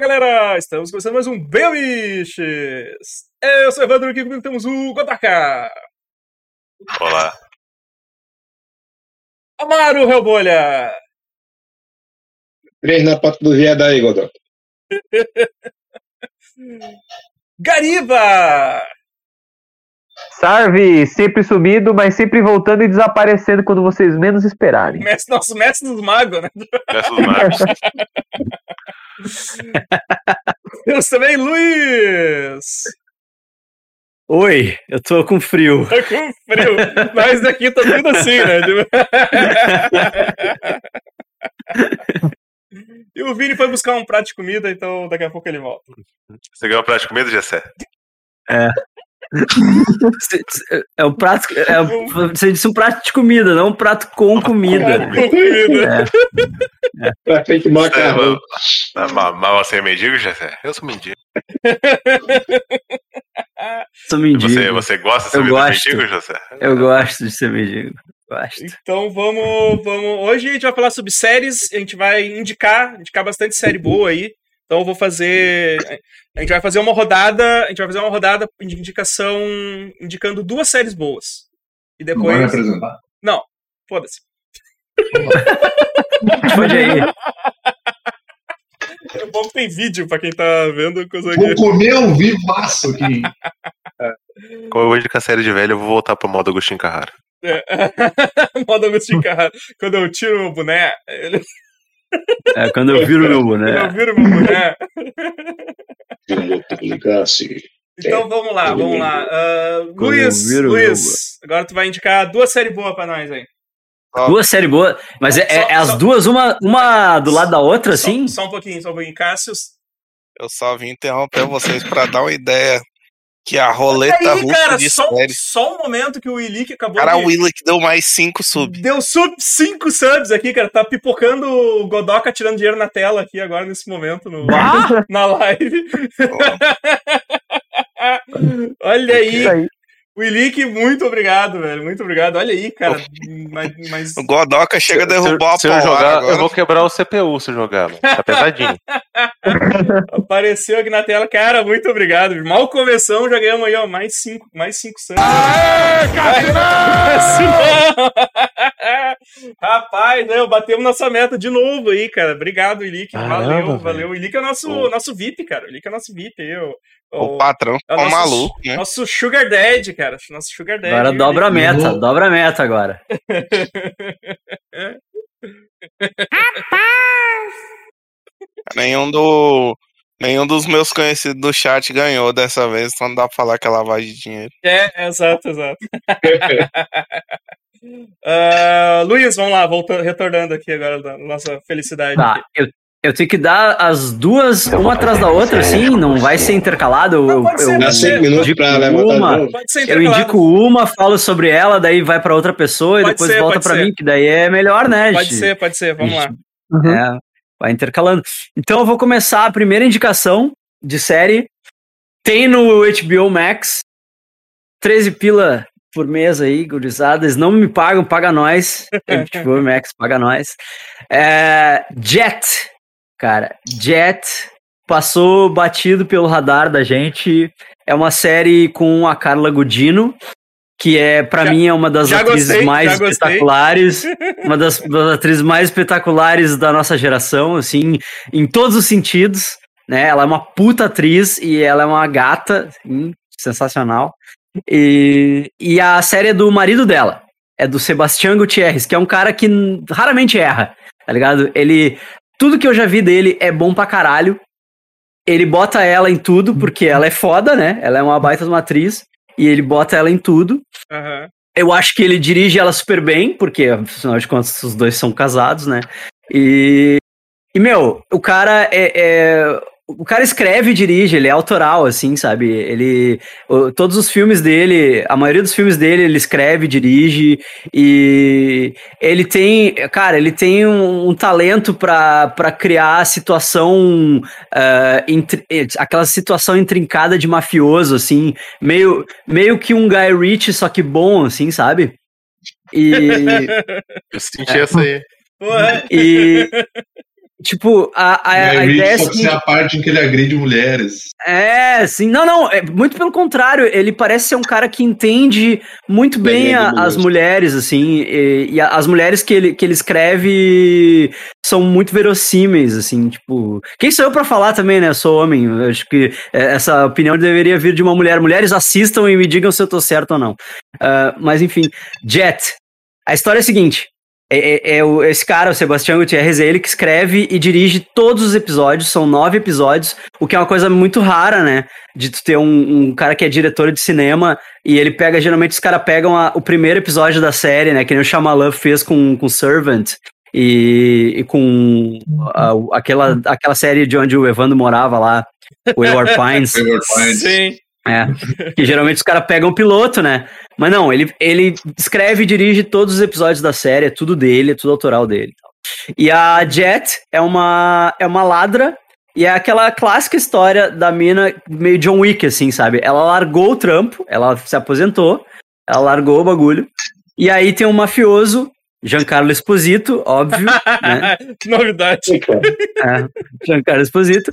Fala galera, estamos começando mais um Belmiches. Eu sou o Evandro, aqui comigo temos o Gotaka. Olá. Amaro Relbolha. Três na pata do viado aí, Godó. Gariba. Sarve, sempre sumido, mas sempre voltando e desaparecendo quando vocês menos esperarem. Mestre, nosso mestre dos magos, né? Mestre dos magos. Temos também Luiz. Oi, eu tô com frio. Tá com frio. Nós daqui tá tudo assim, né? E o Vini foi buscar um prato de comida, então daqui a pouco ele volta. Você ganhou um prato de comida, Jessé? É. É um prato. É, você disse um prato de comida, não um prato com comida. Com comida. É. É. Pra frente macarrão. Mas, mas você é mendigo, Jessé? Eu sou mendigo. sou mendigo. Você, você gosta de ser eu gosto. mendigo, Jessé? Eu gosto de ser mendigo. Gosto. Então vamos, vamos. Hoje a gente vai falar sobre séries. A gente vai indicar, indicar bastante série boa aí. Então eu vou fazer. A gente vai fazer uma rodada. A gente vai fazer uma rodada de indicação indicando duas séries boas. E depois. Não vai me apresentar. Não, foda-se. Pode aí. É bom que tem vídeo pra quem tá vendo coisa Vou comer um vivaço aqui. Como eu vou indicar a série de velho, eu vou voltar pro modo Agostinho Carrara. É. modo Agostinho Carrara. Quando eu tiro o boné. Ele... É, quando eu viro meu boné. Quando eu viro meu boné. Publicasse. Então vamos lá, vamos lá. Uh, Luiz, Luiz, agora tu vai indicar duas séries boas pra nós aí. Duas séries boas, mas é, é, é as duas, uma, uma do lado da outra, assim? Só, só um pouquinho, só um pouquinho. Cássio. Eu só vim interromper vocês pra dar uma ideia que a roleta aí, russa cara, de só, série. só um momento que o Willick acabou Cara, de... o Willick deu mais 5 subs. Deu sub 5 subs aqui, cara. Tá pipocando o Godoka tirando dinheiro na tela aqui agora, nesse momento, no, na live. Olha aí. aí. Willick, muito obrigado, velho. Muito obrigado. Olha aí, cara. Mas, mas... O Godoka chega a derrubar se, a se eu jogar, agora. eu vou quebrar o CPU se jogar, mano. Tá pesadinho. Apareceu aqui na tela, cara, muito obrigado. Mal começamos, já ganhamos aí, ó, mais cinco, mais cinco santos. Rapaz, né, batemos nossa meta de novo aí, cara. Obrigado, Ilick. Valeu, valeu. O Ilick é o nosso, nosso VIP, cara. O Ilick é o nosso VIP aí, O patrão é o tá maluco, né? Nosso Sugar Daddy, cara. Nosso Sugar Daddy. Agora dobra a meta, dobra a meta agora. Nenhum do. Nenhum dos meus conhecidos do chat ganhou dessa vez, então não dá pra falar que é lavagem de dinheiro. É, exato, exato. Ah, Luiz, vamos lá, voltando, retornando aqui agora da nossa felicidade. Tá, eu, eu tenho que dar as duas, uma atrás da outra, assim? Não vai ser intercalado? Eu, Não, pode ser, eu cinco minutos indico pra levantar uma. Pode ser Eu indico uma, falo sobre ela, daí vai pra outra pessoa e Pode depois ser, volta ser. mim, que daí é melhor, né? Pode gente? ser, pode ser, vamos lá. Uhum. É, vai intercalando. Então eu vou começar a primeira indicação de série. Tem no HBO Max. 13 pila por mês aí, gurizada. Eles não me pagam, paga nós. HBO Max, paga nós. É, Jet, cara. Jet passou batido pelo radar da gente. É uma série com a Carla Gudino. Que é, pra Já- mim, é uma das atrizes gostei, mais espetaculares uma das, das atrizes mais espetaculares da nossa geração, assim, em todos os sentidos, né? Ela é uma puta atriz e ela é uma gata, assim, sensacional. E, e a série é do marido dela, é do Sebastião Gutierrez, que é um cara que raramente erra, tá ligado? Ele, tudo que eu já vi dele é bom pra caralho. Ele bota ela em tudo, porque ela é foda, né? Ela é uma baita de uma atriz, e ele bota ela em tudo. Aham. Eu acho que ele dirige ela super bem, porque afinal de contas os dois são casados, né? E, e meu, o cara é, é- o cara escreve e dirige, ele é autoral, assim, sabe? Ele todos os filmes dele, a maioria dos filmes dele, ele escreve, dirige e ele tem, cara, ele tem um, um talento pra pra criar situação, ah, intri- aquela situação intrincada de mafioso, assim, meio, meio que um Guy Ritchie, só que bom, assim, sabe? E, Eu senti essa aí. E, tipo, a, a, a ideia é só que assim, ser a parte em que ele agride mulheres. É, sim. Não, não. É, muito pelo contrário. Ele parece ser um cara que entende muito bem é a- as mulheres, assim. E, e as mulheres que ele, que ele escreve são muito verossímeis, assim. Tipo. Quem sou eu pra falar também, né? Eu sou homem. Eu acho que é, essa opinião deveria vir de uma mulher. Mulheres assistam e me digam se eu tô certo ou não. Ah, mas enfim. Jet. A história é a seguinte. É, é- é o- esse cara, o Sebastião Gutierrez, é ele que escreve e dirige todos os episódios, são nove episódios, o que é uma coisa muito rara, né? De tu ter um, um cara que é diretor de cinema e ele pega, geralmente os caras pegam a- o primeiro episódio da série, né? Que nem o Shyamalan fez com, com Servant e, e com a- aquela, aquela série de onde o Evandro morava lá, o Wayward Pines. Wayward Pines. Sim. É, que geralmente os caras pegam o piloto, né? Mas não, ele, ele escreve e dirige todos os episódios da série, é tudo dele, é tudo autoral dele. E a Jet é uma, é uma ladra, e é aquela clássica história da mina meio John Wick, assim, sabe? Ela largou o trampo, ela se aposentou, ela largou o bagulho, e aí tem um mafioso, Giancarlo Esposito, óbvio, né? que novidade. É, Giancarlo Esposito,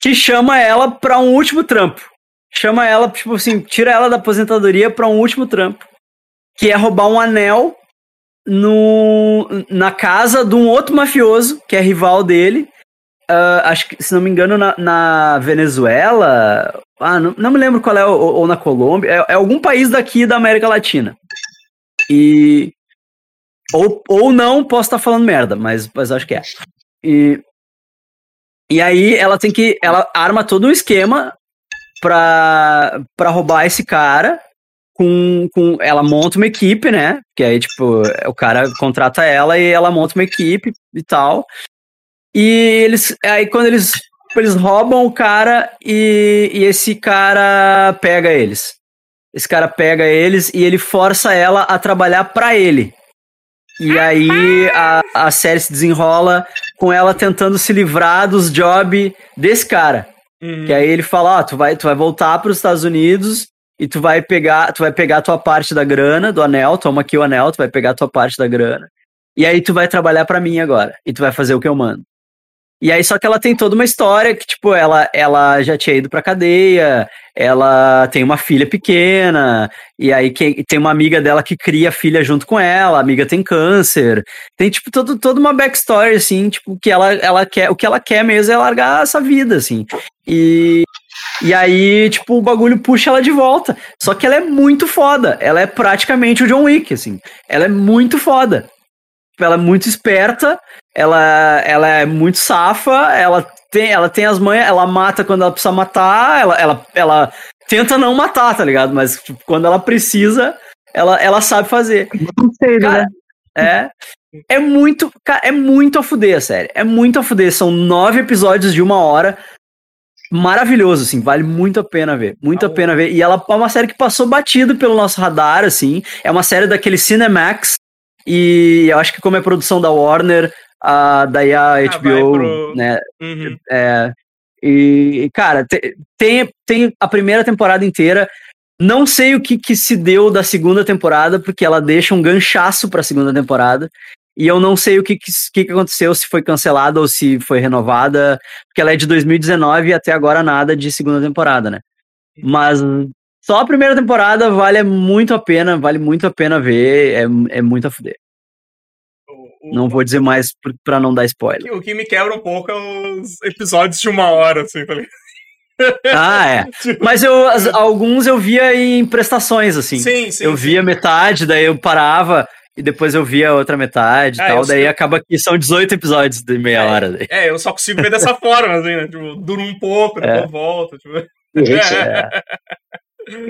que chama ela pra um último trampo. Chama ela, tipo assim, tira ela da aposentadoria pra um último trampo. Que é roubar um anel no, na casa de um outro mafioso, que é rival dele. Ah, acho que, se não me engano, na, na Venezuela. Ah, não, não me lembro qual é, ou, ou na Colômbia. É, é algum país daqui da América Latina. E. Ou, ou não, posso estar falando merda, mas, mas acho que é. E, e aí ela tem que. Ela arma todo um esquema pra, pra roubar esse cara. Com, com, ela monta uma equipe, né? Que aí, tipo, o cara contrata ela e ela monta uma equipe e tal. E eles. Aí quando eles. Eles roubam o cara e, e esse cara pega eles. Esse cara pega eles e ele força ela a trabalhar pra ele. E aí a, a série se desenrola com ela tentando se livrar dos jobs desse cara. Uhum. Que aí ele fala, ó, tu vai, tu vai voltar para os Estados Unidos e tu vai pegar, tu vai pegar a tua parte da grana do anel, toma aqui o anel, tu vai pegar a tua parte da grana. E aí tu vai trabalhar para mim agora e tu vai fazer o que eu mando. E aí só que ela tem toda uma história que tipo ela ela já tinha ido pra cadeia, ela tem uma filha pequena, e aí que, tem uma amiga dela que cria a filha junto com ela, a amiga tem câncer. Tem tipo todo, toda uma backstory assim, tipo que ela ela quer, o que ela quer mesmo é largar essa vida assim. E e aí, tipo, o bagulho puxa ela de volta. Só que ela é muito foda. Ela é praticamente o John Wick, assim. Ela é muito foda. Tipo, Ela é muito esperta, ela, ela é muito safa, ela tem, ela tem as manhas, ela mata quando ela precisa matar, ela, ela, ela tenta não matar, tá ligado? Mas tipo, quando ela precisa, ela, ela sabe fazer. Não sei, Cara, né? é. É muito. Cara, é muito a fuder, a série. É muito a fuder. São nove episódios de uma hora. Maravilhoso, assim. Vale muito a pena ver. Muito a pena ver. E ela é uma série que passou batido pelo nosso radar, assim. É uma série daquele Cinemax. E eu acho que, como é produção da Warner, a, daí a vai HBO, pro- né? Uhum. É, e, cara, te- tem, tem a primeira temporada inteira. Não sei o que, que se deu da segunda temporada, porque ela deixa um ganchaço pra segunda temporada. E eu não sei o que, que, que que aconteceu, se foi cancelada ou se foi renovada, porque ela é de 2019 e até agora nada de segunda temporada, né? Mas só a primeira temporada vale muito a pena, vale muito a pena ver, é, é muito a fuder. Não vou dizer mais pra não dar spoiler. O que me quebra um pouco é os episódios de uma hora, assim, tá ligado? Ah, é. Mas eu, as- alguns eu via em prestações, assim. Sim, sim. eu sim. via metade, daí eu parava e depois eu via a outra metade e Ah, tal. Daí sei. acaba que são 18 episódios de meia hora. daí. É, eu só consigo ver dessa forma, assim, né? Tipo, dura um pouco, depois volta. Tipo... É.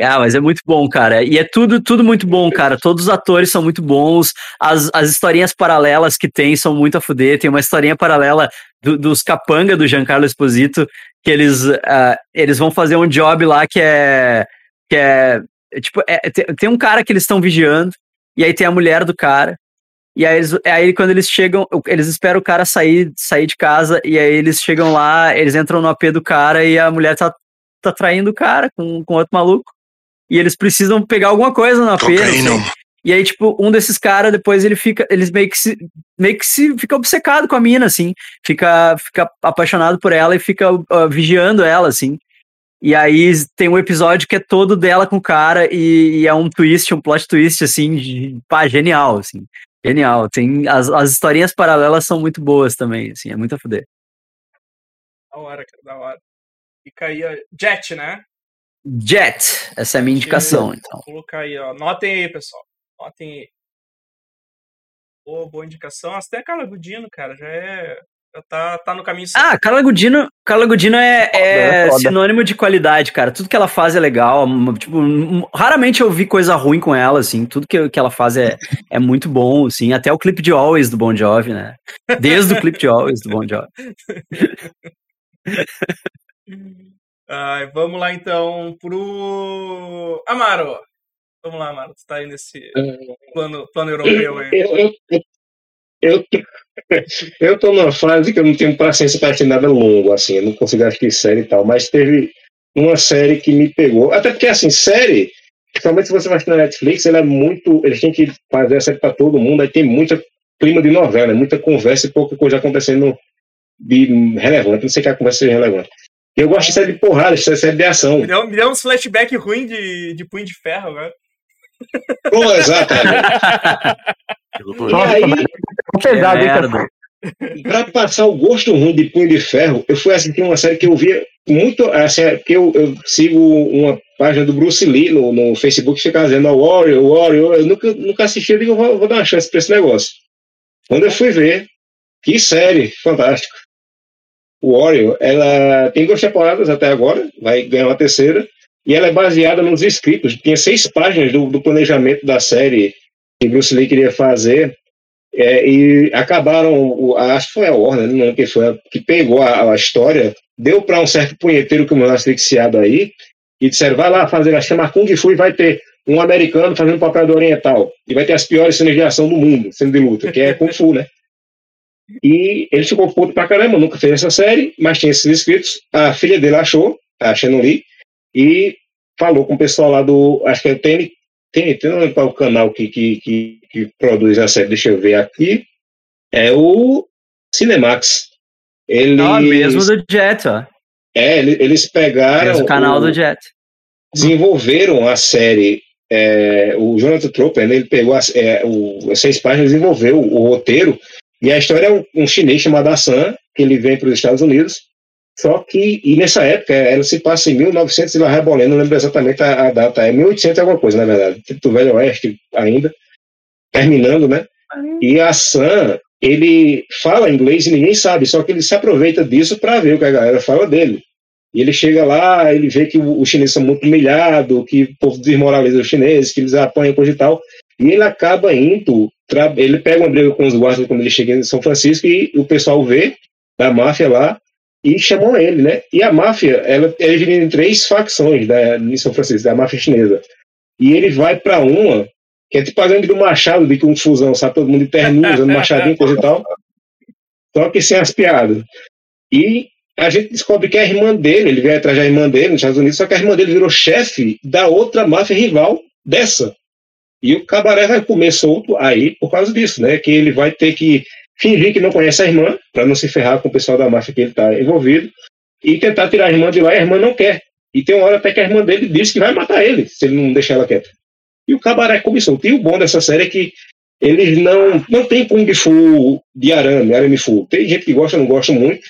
Ah, mas é muito bom, cara. E é tudo, tudo muito bom, cara. Todos os atores são muito bons. As, as historinhas paralelas que tem são muito a fuder. Tem uma historinha paralela do- dos capanga do Giancarlo Esposito, que eles, ah, eles vão fazer um job lá que é. Que é, é tipo, é- tem, tem um cara que eles estão vigiando, e aí tem a mulher do cara. E aí, aí quando eles chegam, eles esperam o cara sair, sair de casa, e aí eles chegam lá, eles entram no AP do cara e a mulher tá tá traindo o cara com, com outro maluco. E eles precisam pegar alguma coisa não sei. Cocaína. E aí, tipo, um desses caras, depois ele fica, eles meio que se, meio que se fica obcecado com a mina, assim, fica, fica apaixonado por ela e fica uh, vigiando ela, assim. E aí tem um episódio que é todo dela com o cara e, e é um twist, um plot twist, assim, de, pá, genial, assim. Genial. Tem, as, as historinhas paralelas são muito boas também, assim, é muito a fuder. Da hora, cara, da hora. Fica aí, ó, Jet, né? Jet, essa é a minha indicação, então. Vou colocar aí, ó. Notem aí, pessoal. Notem aí. Boa, boa indicação. Até a Carla Gudino, cara, já é. Já tá, tá no caminho certo. Ah, Carla Gudino, Carla Gudino é, é foda. sinônimo de qualidade, cara. Tudo que ela faz é legal. Tipo, raramente eu vi coisa ruim com ela, assim. Tudo que, que ela faz é, é muito bom, assim. Até o clipe de Always do Bon Jovi, né? Desde o clipe de Always do Bon Jovi. Vamos lá então pro. Amaro! Vamos lá, Amaro. Tu tá aí nesse plano, plano europeu aí. Eu, eu, eu, eu, tô numa fase que eu não tenho paciência para assistir nada longo, assim, eu não consigo assistir série e tal, mas teve uma série que me pegou. Até porque, assim, série, principalmente se você vai assistir na Netflix, ela é muito. Eles têm que fazer a série para todo mundo, aí tem muita clima de novela, muita conversa e pouca coisa acontecendo de relevante. Não sei que a conversa seja relevante. Eu gosto de série de porrada, de série de ação. Me deu, me deu uns flashback ruim de, de punho de ferro agora. Pô, exatamente. E é pesado, hein? Pra passar o gosto ruim de Punho de Ferro, eu fui assistir uma série que eu via muito, assim, que eu, eu sigo uma página do Bruce Lee no, no Facebook fica dizendo, oh, Warrior, Warrior, eu nunca, nunca assisti, eu digo, vou, vou dar uma chance pra esse negócio. Quando eu fui ver, que série, fantástico. Warrior, ela tem duas temporadas até agora, vai ganhar uma terceira, e ela é baseada nos escritos, tinha seis páginas do, do planejamento da série que Bruce Lee queria fazer, é, e acabaram, acho que foi a Warner, não lembro quem foi, a- que pegou a, a história, deu para um certo punheteiro que morreu asfixiado aí, e disseram, vai lá fazer, vai chamar Kung Fu e vai ter um americano fazendo papel do oriental, e vai ter as piores cenas de ação do mundo, sendo de luta, que é Kung Fu, né? E ele ficou puto pra caramba, nunca fez essa série, mas tinha esses inscritos, a filha dele achou, a Shannon Lee, e falou com o pessoal lá do, acho que é o TN, TNT, não lembro qual é o canal que, que, que, que produz a série, deixa eu ver aqui, é o Cinemax. Eles, Ah, mesmo do Jet, ó. é, ele- eles pegaram, Mesmo canal o- do Jet. desenvolveram a série, é, o Jonathan Troper, né, ele pegou as, é, o, seis páginas, desenvolveu o, o roteiro, e a história é um, um chinês chamado Hassan, que ele vem para os Estados Unidos, só que, e nessa época, ela se passa em 1900 e lá rebolando, não lembro exatamente a, a data, é 1800 e alguma coisa, na verdade, tipo do Velho Oeste ainda, terminando, né? E a Sam, ele fala inglês e ninguém sabe, só que ele se aproveita disso para ver o que a galera fala dele. E ele chega lá, ele vê que os chineses são muito humilhados, que o povo desmoraliza os chineses, que eles apanham coisa e tal. E ele acaba indo, ele pega uma briga com os guardas quando ele chega em São Francisco e o pessoal vê da máfia lá e chamam ele, né? E a máfia, ela é dividida em três facções da, em São Francisco, da máfia chinesa. E ele vai para uma, que é tipo a gangue do Machado, de Kung Fusão, sabe? Todo mundo de terninho, usando machadinho, coisa e tal. Só que sem as piadas. E a gente descobre que a irmã dele, ele veio atrás da irmã dele nos Estados Unidos, só que a irmã dele virou chefe da outra máfia rival dessa. E o cabaré vai comer solto aí por causa disso, né? Que ele vai ter que fingir que não conhece a irmã, para não se ferrar com o pessoal da máfia que ele está envolvido, e tentar tirar a irmã de lá, e a irmã não quer. E tem uma hora até que a irmã dele diz que vai matar ele, se ele não deixar ela quieta. E o cabaré começou. E o bom dessa série é que eles não, não tem Kung Fu de arame, arame fu. Tem gente que gosta, não gosta muito,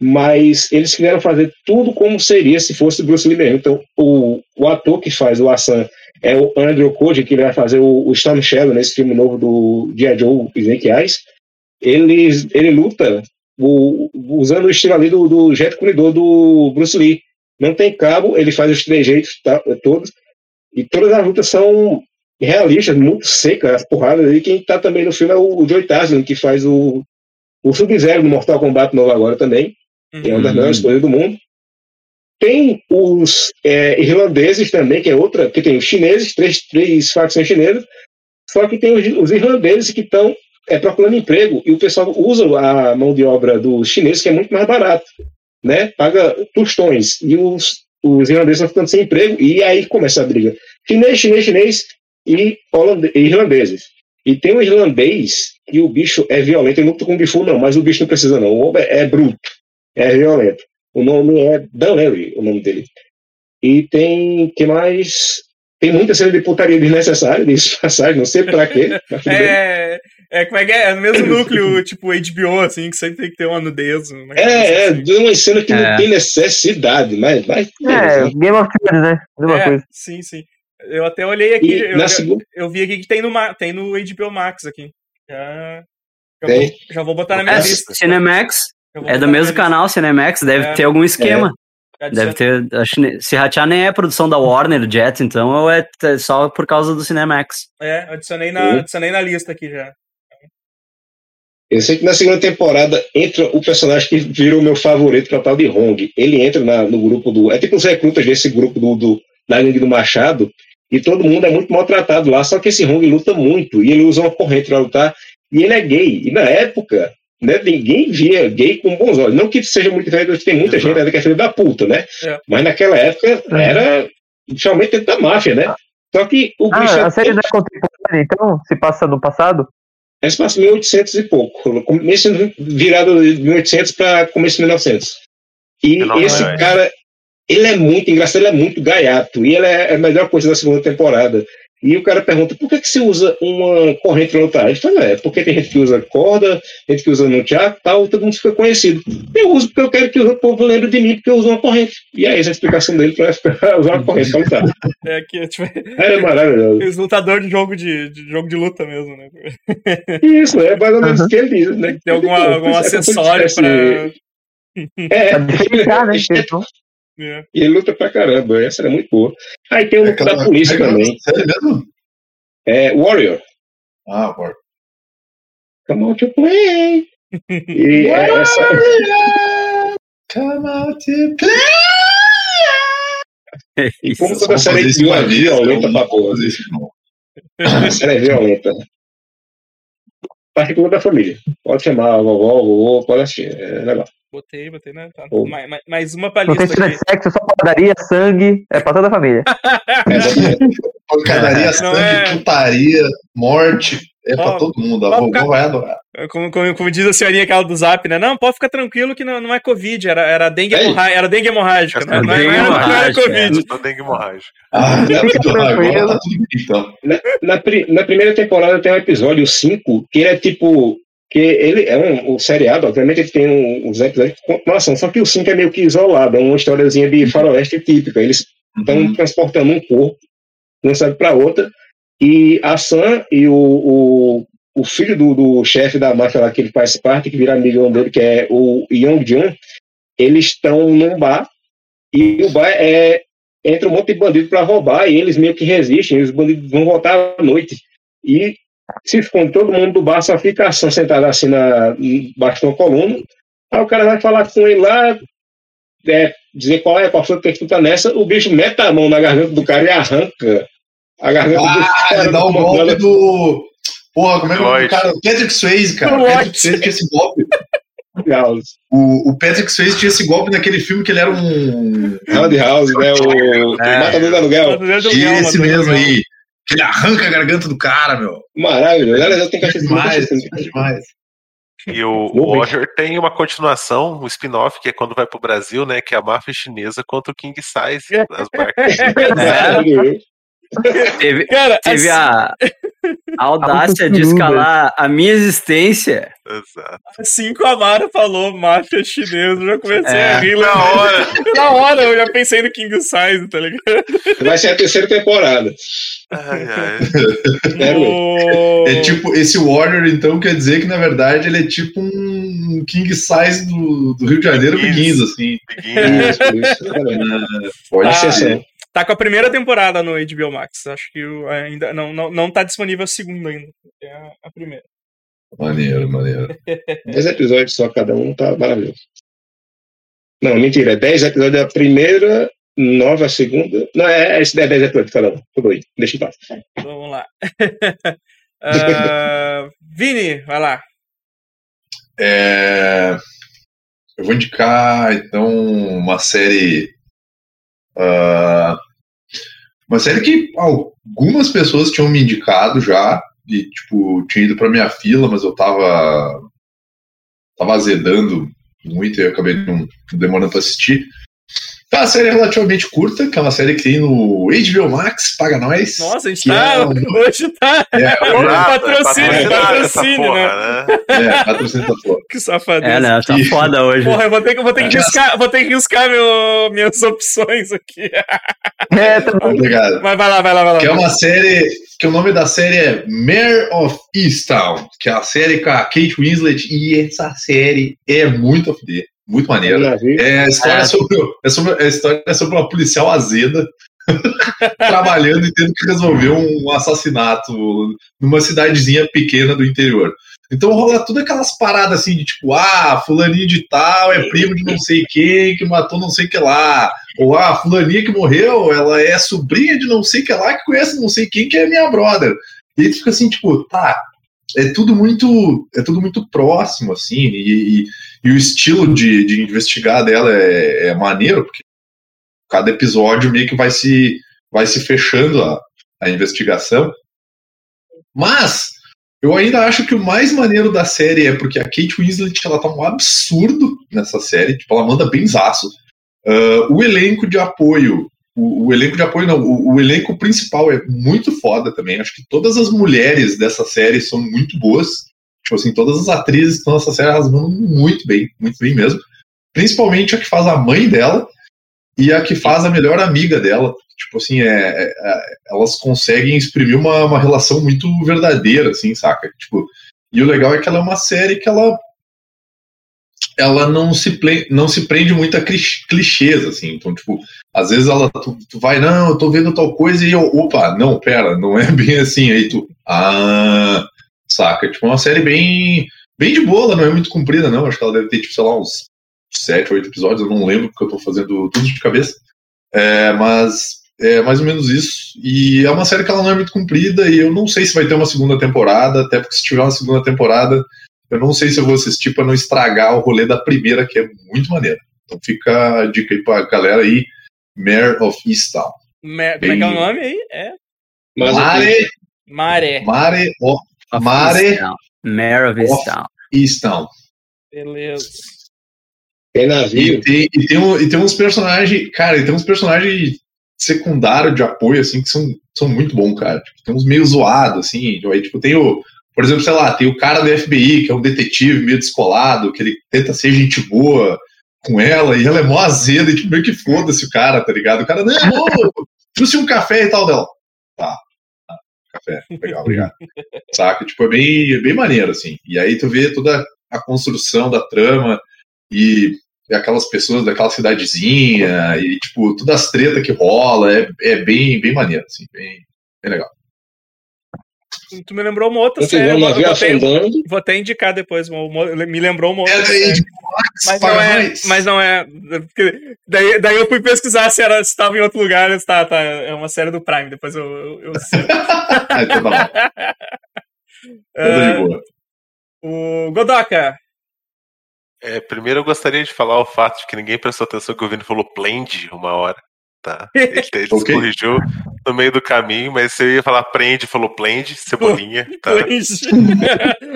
mas eles quiseram fazer tudo como seria se fosse Bruce Lee mesmo. Então, o, o ator que faz o Hassan é o Andrew Koji, que vai fazer o, o Storm Shadow nesse filme novo do G.I. Joe Snake Eyes. Ele, ele luta o- usando o estilo ali do, do Jet Kunidor do Bruce Lee. Não tem cabo, ele faz os trejeitos tá, todos, e todas as lutas são realistas, muito secas, as porradas. E quem tá também no filme é o, o Joey Taslin, que faz o, o Sub-Zero no Mortal Kombat novo agora também que é uma das Uhum. melhores coisas do mundo. Tem os é, irlandeses também, que é outra, que tem os chineses, três, três facções chinesas, só que tem os, os irlandeses que estão é, procurando emprego e o pessoal usa a mão de obra dos chineses, que é muito mais barato, né? Paga tostões. E os, os irlandeses estão ficando sem emprego e aí começa a briga. Chinês, chinês, chinês. e, e irlandeses. E tem um irlandês que o bicho é violento, ele não luta com bifu, não, mas o bicho não precisa, não. O homem é bruto, é violento. O nome é Dan Larry, o nome dele. E tem. que mais? Tem muita cena de putaria desnecessária, de passagem, não sei pra quê. É, é, como é que é? É no mesmo núcleo, tipo HBO, assim, que sempre tem que ter uma nudez. Um negócio É, é, assim. de uma cena que É. não tem necessidade, mas. mas É, Game of Thrones, né? Mesma É, coisa. sim, sim. Eu até olhei aqui, eu, na eu, segunda. eu vi aqui que tem no, tem no HBO Max aqui. Já, já, Tem. vou, já vou botar na minha É, lista. Cinemax, é do mesmo canal, Cinemax, deve É. ter algum esquema. lista. Deve ter, acho que se ratear nem é produção da Warner, Jet, então, ou é t- só por causa do Cinemax. É, adicionei na, adicionei na lista aqui já. Eu sei que na segunda temporada entra o personagem que virou meu favorito, que é o tal de Hong. Ele entra na- no grupo do. É tipo os recrutas desse grupo do, do, da gangue do Machado. E todo mundo é muito maltratado lá. Só que esse Hong luta muito. E ele usa uma corrente para lutar. E ele é gay. E na época, né, ninguém via gay com bons olhos. Não que seja muito diferente, hoje tem muita Exato. gente ainda que é filho da puta, né? É. Mas naquela época era. Principalmente dentro da máfia, né? Só que o bicho. Ah, a série não é contemporânea, então? Se passa no passado? Esse passa em 1800 e pouco. Começo virado de 1800 para começo de 1900. E 1900. esse cara, ele é muito engraçado, ele é muito gaiato. E ele é a melhor coisa da segunda temporada. E o cara pergunta, por que, que você usa uma corrente para lutar? Ele fala, é, porque tem gente que usa corda, gente que usa no teatro e tal, e todo mundo fica conhecido. Eu uso porque eu quero que o povo lembre de mim, porque eu uso uma corrente. E aí, essa é a explicação dele para usar uma corrente para lutar. É aqui, tipo, É maravilhoso. os lutadores de jogo de, de jogo de luta mesmo, né? Isso, é mais ou menos Uhum. o que ele diz, né? Tem alguma, algum É se acessório pra. É, né? ele- Então, É. E ele luta pra caramba, essa era muito boa. Aí tem o É luta da polícia é também. Mesmo? É Warrior. Ah, bora. Come on to play. E é essa, Come out to play. e como toda série de uma é violenta pra porra. A série é violenta. Particular da família. Pode chamar a vovó, o vovô, pode assistir. É legal. Botei, botei, né? Tá. Ô. Mais, mais- mais uma pra não tem de sexo, só padaria, sangue, é pra toda a família. É. Pancadaria, Não sangue, é- putaria, morte. É pra Ó, todo mundo. A vovó vai adorar. Como, como, como diz a senhorinha aquela do zap, né? Não, pode ficar tranquilo que não, não é Covid, era, era dengue, É hemorra- era dengue hemorrágica. Não, É não, era- não era, não era hemorrágica, Covid. Só dengue hemorrágica. Ah, Fica agora tranquilo. tá tudo bem, então. Na, na, pri- na primeira temporada tem um episódio 5, que ele é tipo. Que ele é um, um seriado, obviamente ele tem um, uns episódios de continuação, só que o 5 é meio que isolado, é uma historiazinha de faroeste típica. Eles estão Uhum. transportando um corpo de uma cidade para outra, e a Sam e o, o, o filho do, do chefe da máfia lá que ele faz parte, que vira amigão dele, que é o Young Jun, eles estão num bar, e o bar é. Entra um monte de bandido para roubar, e eles meio que resistem, e os bandidos vão voltar à noite. E se esconde todo mundo do bar, só fica a Sam sentada assim na, embaixo de uma coluna. Aí o cara vai falar com ele lá, é, dizer qual é, qual foi que tu tá nessa, o bicho mete a mão na garganta do cara e arranca a garganta do Ah, cara. ele dá o do golpe do. Porra, como é que é o do cara? Patrick Swayze, cara. Lloyd. Patrick Swayze tinha esse golpe. House. O, o Patrick Swayze tinha esse golpe naquele filme que ele era um. Roundhouse, né? O É. Matador de Aluguel. Esse mesmo aí. Que ele arranca a garganta do cara, meu. Maravilhoso. Aliás, eu tenho que assistir Demais, esse demais. E o ver. Warrior tem uma continuação, um spin-off, que é quando vai pro Brasil, né? Que é a máfia chinesa contra o King Size, as marcas. filme. Teve, Cara, teve assim, a, a audácia de escalar a minha existência. Exato. assim que o Amaro falou máfia chinesa, eu já comecei É. a rir Na lá. hora! Na hora, eu já pensei no King Size, tá ligado? Vai ser a terceira temporada. Ai, ai. No- É tipo, esse Warrior, então, quer dizer que, na verdade, ele é tipo um King Size do, do Rio de Janeiro. Begins, assim. Isso, isso. exatamente. Pode Ah, ser. Exceção. Tá com a primeira temporada no HBO Max. Acho que o- ainda não, não, não tá disponível a segunda ainda. É a, a primeira. Maneiro, maneiro. Dez episódios só cada um, tá maravilhoso. Não, mentira, é dez episódios a primeira, nove a segunda. Não, é, é, esse é dez episódios cada um. Tudo aí, deixa em paz. Vamos lá. Ah, Vini, vai lá. É, Eu vou indicar, então, uma série. Ah, Uma série que algumas pessoas tinham me indicado já, e tipo, tinha ido pra minha fila, mas eu tava. tava azedando muito e eu acabei não demorando pra assistir. É uma série relativamente curta, que é uma série que tem no HBO Max, paga nós. Nossa, a gente tá. é um- Hoje tá. É, patrocínio, é patrocínio, porra, né? é, patrocínio da porra. Que safadeza. É, né? Tá E- foda hoje. Porra, eu vou ter que, vou ter que É. riscar, vou ter que riscar meu, minhas opções aqui. É, tá- Obrigado. Mas vai lá, vai lá, vai lá. Que é uma série. Que o nome da série é Mare of Easttown, que é a série com a Kate Winslet, e essa série é muito a fuder, muito maneira. Navio. É a história, É. sobre, é sobre, a história é sobre uma policial azeda trabalhando e tendo que resolver um assassinato numa cidadezinha pequena do interior. Então rola tudo aquelas paradas assim de tipo, ah, fulaninho de tal é primo de não sei quem que matou não sei o que lá. Ou ah, fulaninha que morreu, ela é sobrinha de não sei o que lá que conhece não sei quem que é minha brother. E tu fica assim, tipo, tá, é tudo muito, é tudo muito próximo, assim, e, e- e o estilo de, de investigar dela é, é maneiro, porque cada episódio meio que vai se, vai se fechando a, a investigação. Mas eu ainda acho que o mais maneiro da série é porque a Kate Winslet ela tá um absurdo nessa série, tipo, ela manda benzaço. Ah, o elenco de apoio, o, o elenco de apoio não, o, o elenco principal é muito foda também. Acho que todas as mulheres dessa série são muito boas. Tipo assim, todas as atrizes estão nessa série, elas mandam muito bem, muito bem mesmo. Principalmente a que faz a mãe dela e a que faz a melhor amiga dela. Tipo assim, é, é- é- elas conseguem exprimir uma, uma relação muito verdadeira, assim, saca? Tipo, e o legal é que ela é uma série que ela ela não se, não se prende muito a clich- clichês, assim. Então, tipo, às vezes ela tu, tu vai, não, eu tô vendo tal coisa e eu, opa, não, pera, não é bem assim. Aí tu, ah, saca? Tipo, é uma série bem, bem de boa, ela não é muito comprida, não. Acho que ela deve ter, tipo, sei lá, uns sete, oito episódios, eu não lembro porque eu tô fazendo tudo de cabeça. É, mas é mais ou menos isso. E é uma série que ela não é muito comprida e eu não sei se vai ter uma segunda temporada, até porque se tiver uma segunda temporada, eu não sei se eu vou assistir pra não estragar o rolê da primeira, que é muito maneira. Então fica a dica aí pra galera aí, Mare of Easttown. Como é que é o nome aí? É Mare, Maré. Mare of Of Mare- Easttown. Mare of Easttown. Easttown. Beleza. tem E navio. tem, e, tem um- e tem uns personagens, cara, e tem uns personagens secundários de apoio, assim, que são, são muito bons, cara. Tipo, tem uns meio zoados, assim. Aí, tipo, tem o, por exemplo, sei lá, tem o cara do FBI, que é um detetive meio descolado, que ele tenta ser gente boa com ela, e ela é mó azeda, e tipo, meio que foda-se o cara, tá ligado? O cara, não, não, trouxe um café e tal dela. Tá. Café, legal, obrigado. Saca? Tipo, é bem, é bem maneiro, assim. E aí tu vê toda a construção da trama e aquelas pessoas daquela cidadezinha e, tipo, todas as tretas que rola, é, é bem, bem maneiro, assim, bem, bem legal. Tu me lembrou uma outra tem série. vou, até, afundando. vou até indicar depois. uma- uma- me lembrou uma outra É série. de Mas não, é, mas não é. Daí, daí eu fui pesquisar se era estava em outro lugar. Tá, tá, é uma série do Prime. Depois eu. eu, eu então tá bom. Boa. o Godoka. É, primeiro eu gostaria de falar o fato de que ninguém prestou atenção que o Vini falou Plend uma hora. Tá? Ele, ele se Ok. corrigiu no meio do caminho, mas você ia falar prende, falou Plend, cebolinha. Tá,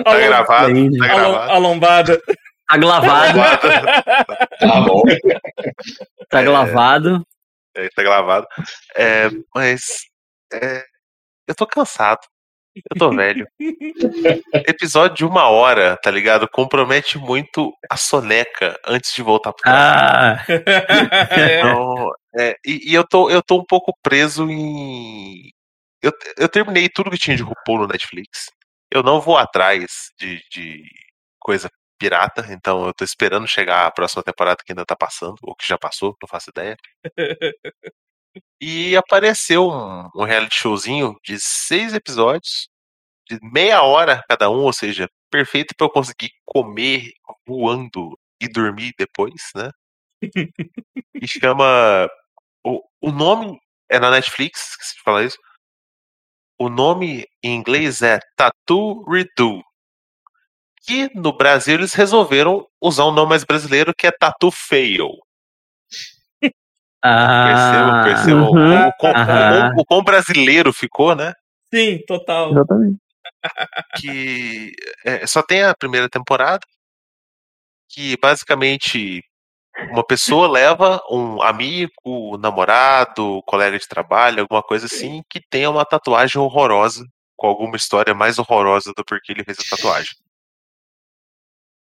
tá gravado, Plende. tá gravado. Alombada. Tá gravado, Tá bom. tá gravado. É, tá gravado. É, mas é, eu tô cansado. Eu tô velho. Episódio de uma hora, tá ligado? Compromete muito a soneca antes de voltar pro trabalho. Ah, É. Então, é, e, e eu, tô, eu tô um pouco preso em. Eu, eu terminei tudo que tinha de RuPaul no Netflix. Eu não vou atrás de, de coisa pirata, então eu tô esperando chegar a próxima temporada que ainda tá passando, ou que já passou, não faço ideia. E apareceu um, um reality showzinho de seis episódios, de meia hora cada um, ou seja, perfeito pra eu conseguir comer voando e dormir depois, né? e chama. O, o nome é na Netflix, esqueci de falar isso. O nome em inglês é Tattoo Redo. Que no Brasil eles resolveram usar um nome mais brasileiro que é Tattoo Fail. Ah, percebam uhum, o, quão- quão- o quão brasileiro ficou, né? Sim, total. Exatamente. que é, só tem a primeira temporada, que basicamente uma pessoa leva um amigo, namorado, colega de trabalho, alguma coisa assim, que tenha uma tatuagem horrorosa, com alguma história mais horrorosa do porquê ele fez a tatuagem.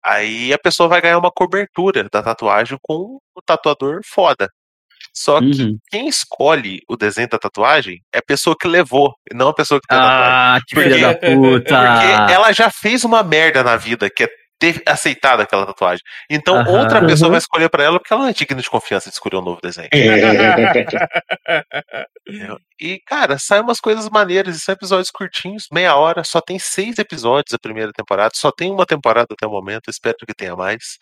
Aí a pessoa vai ganhar uma cobertura da tatuagem com o tatuador foda. Só que Uhum. quem escolhe o desenho da tatuagem é a pessoa que levou, e não a pessoa que tatuagem. Ah, que filha da puta. Porque ela já fez uma merda na vida, que é ter aceitado aquela tatuagem. Então Aham. outra pessoa Uhum. vai escolher pra ela porque ela não é digna de confiança de escolher um novo desenho. entendeu? E, cara, sai umas coisas maneiras, e são episódios curtinhos, meia hora, só tem seis episódios a primeira temporada, só tem uma temporada até o momento, espero que tenha mais.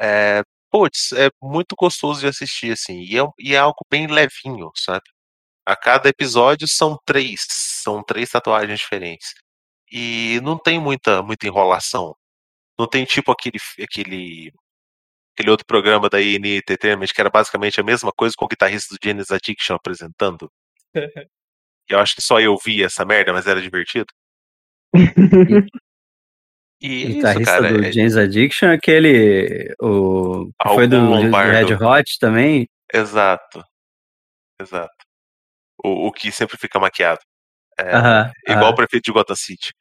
É, putz, é muito gostoso de assistir, assim, e é, e é algo bem levinho, sabe? A cada episódio são três, são três tatuagens diferentes. E não tem muita, muita enrolação. Não tem tipo aquele, aquele, aquele outro programa da IN Entertainment que era basicamente a mesma coisa com o guitarrista do Genesis Addiction apresentando. Eu acho que só eu vi essa merda, mas era divertido. E é O isso, guitarrista cara. do é- James Addiction, aquele. O, que foi do, Lombardo. Red Hot também. Exato. Exato. O, o que sempre fica maquiado. É, Aham. igual o aham. prefeito de Gotham City.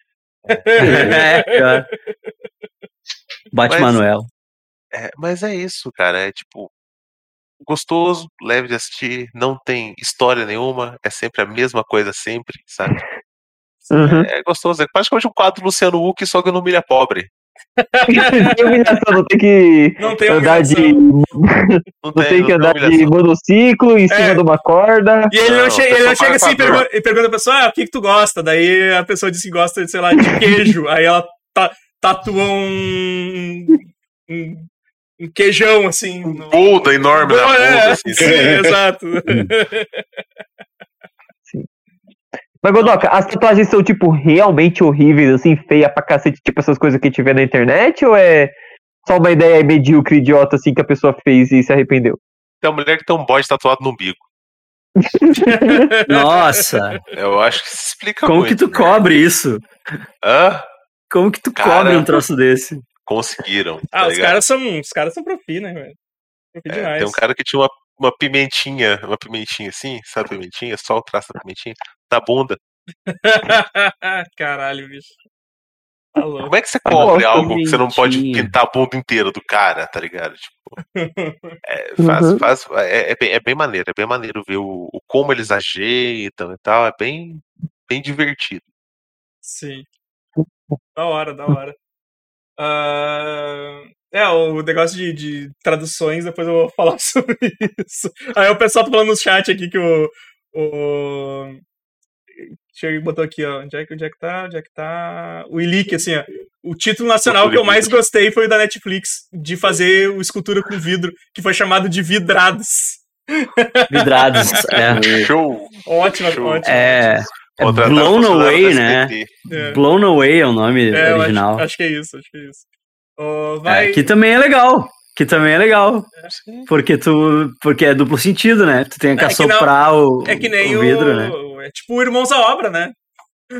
é, pior. Bate Mas- Manuel. É, mas é isso, cara. É tipo. Gostoso, leve de assistir, não tem história nenhuma, é sempre a mesma coisa, sempre, sabe? Uhum. É gostoso, é praticamente um quadro Luciano Huck, só que no Milha Pobre. tem humilhação, não tem que Não tem andar de. Não Não tem que andar de humilhação. monociclo em cima É. de uma corda. E ele não, Não, che- o ele não chega assim e pergunta, e pergunta a pessoa, ah, o que, que tu gosta? Daí a pessoa diz que gosta, sei lá, de queijo. Aí ela ta- tatua um, um, um queijão, assim. no- Bolda enorme na bunda, é, assim, sim, exato. Mas, Godoka, as tatuagens são, tipo, realmente horríveis, assim, feia pra cacete, tipo essas coisas que a gente vê na internet? Ou é só uma ideia medíocre, idiota, assim, que a pessoa fez e se arrependeu? Tem uma mulher que tem um bode tatuado no umbigo. Nossa, Eu acho que se explica como muito. que tu né? cobre isso? Hã? Como que tu Cara. cobre um troço desse? Conseguiram. Ah, tá os ligado? caras são. Os caras são profi, né, velho? Profi É, demais. tem um cara que tinha uma, uma pimentinha, uma pimentinha assim, sabe pimentinha? Só o traço da pimentinha, na bunda. Caralho, bicho. Tá louco. Como é que você Ah, cobre nossa, algo que você não pode pintar a bunda inteira do cara, tá ligado? Tipo, é, faz, Uhum. faz, é, é bem, é bem maneiro, é bem maneiro ver o, o como eles ajeitam e tal, é bem, bem divertido. Sim. Da hora, da hora. Ah, é, o negócio de, de traduções, depois eu vou falar sobre isso. Aí o pessoal tá falando no chat aqui que o. o... Deixa eu botou aqui, ó. Onde é, que, onde é que tá? Onde é que tá? O Ilick, assim, ó. O título nacional que eu mais gostei foi o da Netflix, de fazer o escultura com vidro, que foi chamado de Vidrados. Vidrados. É, Show! Ótimo, Show. ótimo. é, é Contratar Blown Away, né? É. Blown Away é o nome É, original. Acho, acho que é isso, acho que é isso. É, vai... que também é legal. Que também é legal. Sim. Porque tu. Porque é duplo sentido, né? Tu tem que É que não- assoprar o, É que nem o o, vidro, né? É tipo o Irmãos à Obra, né?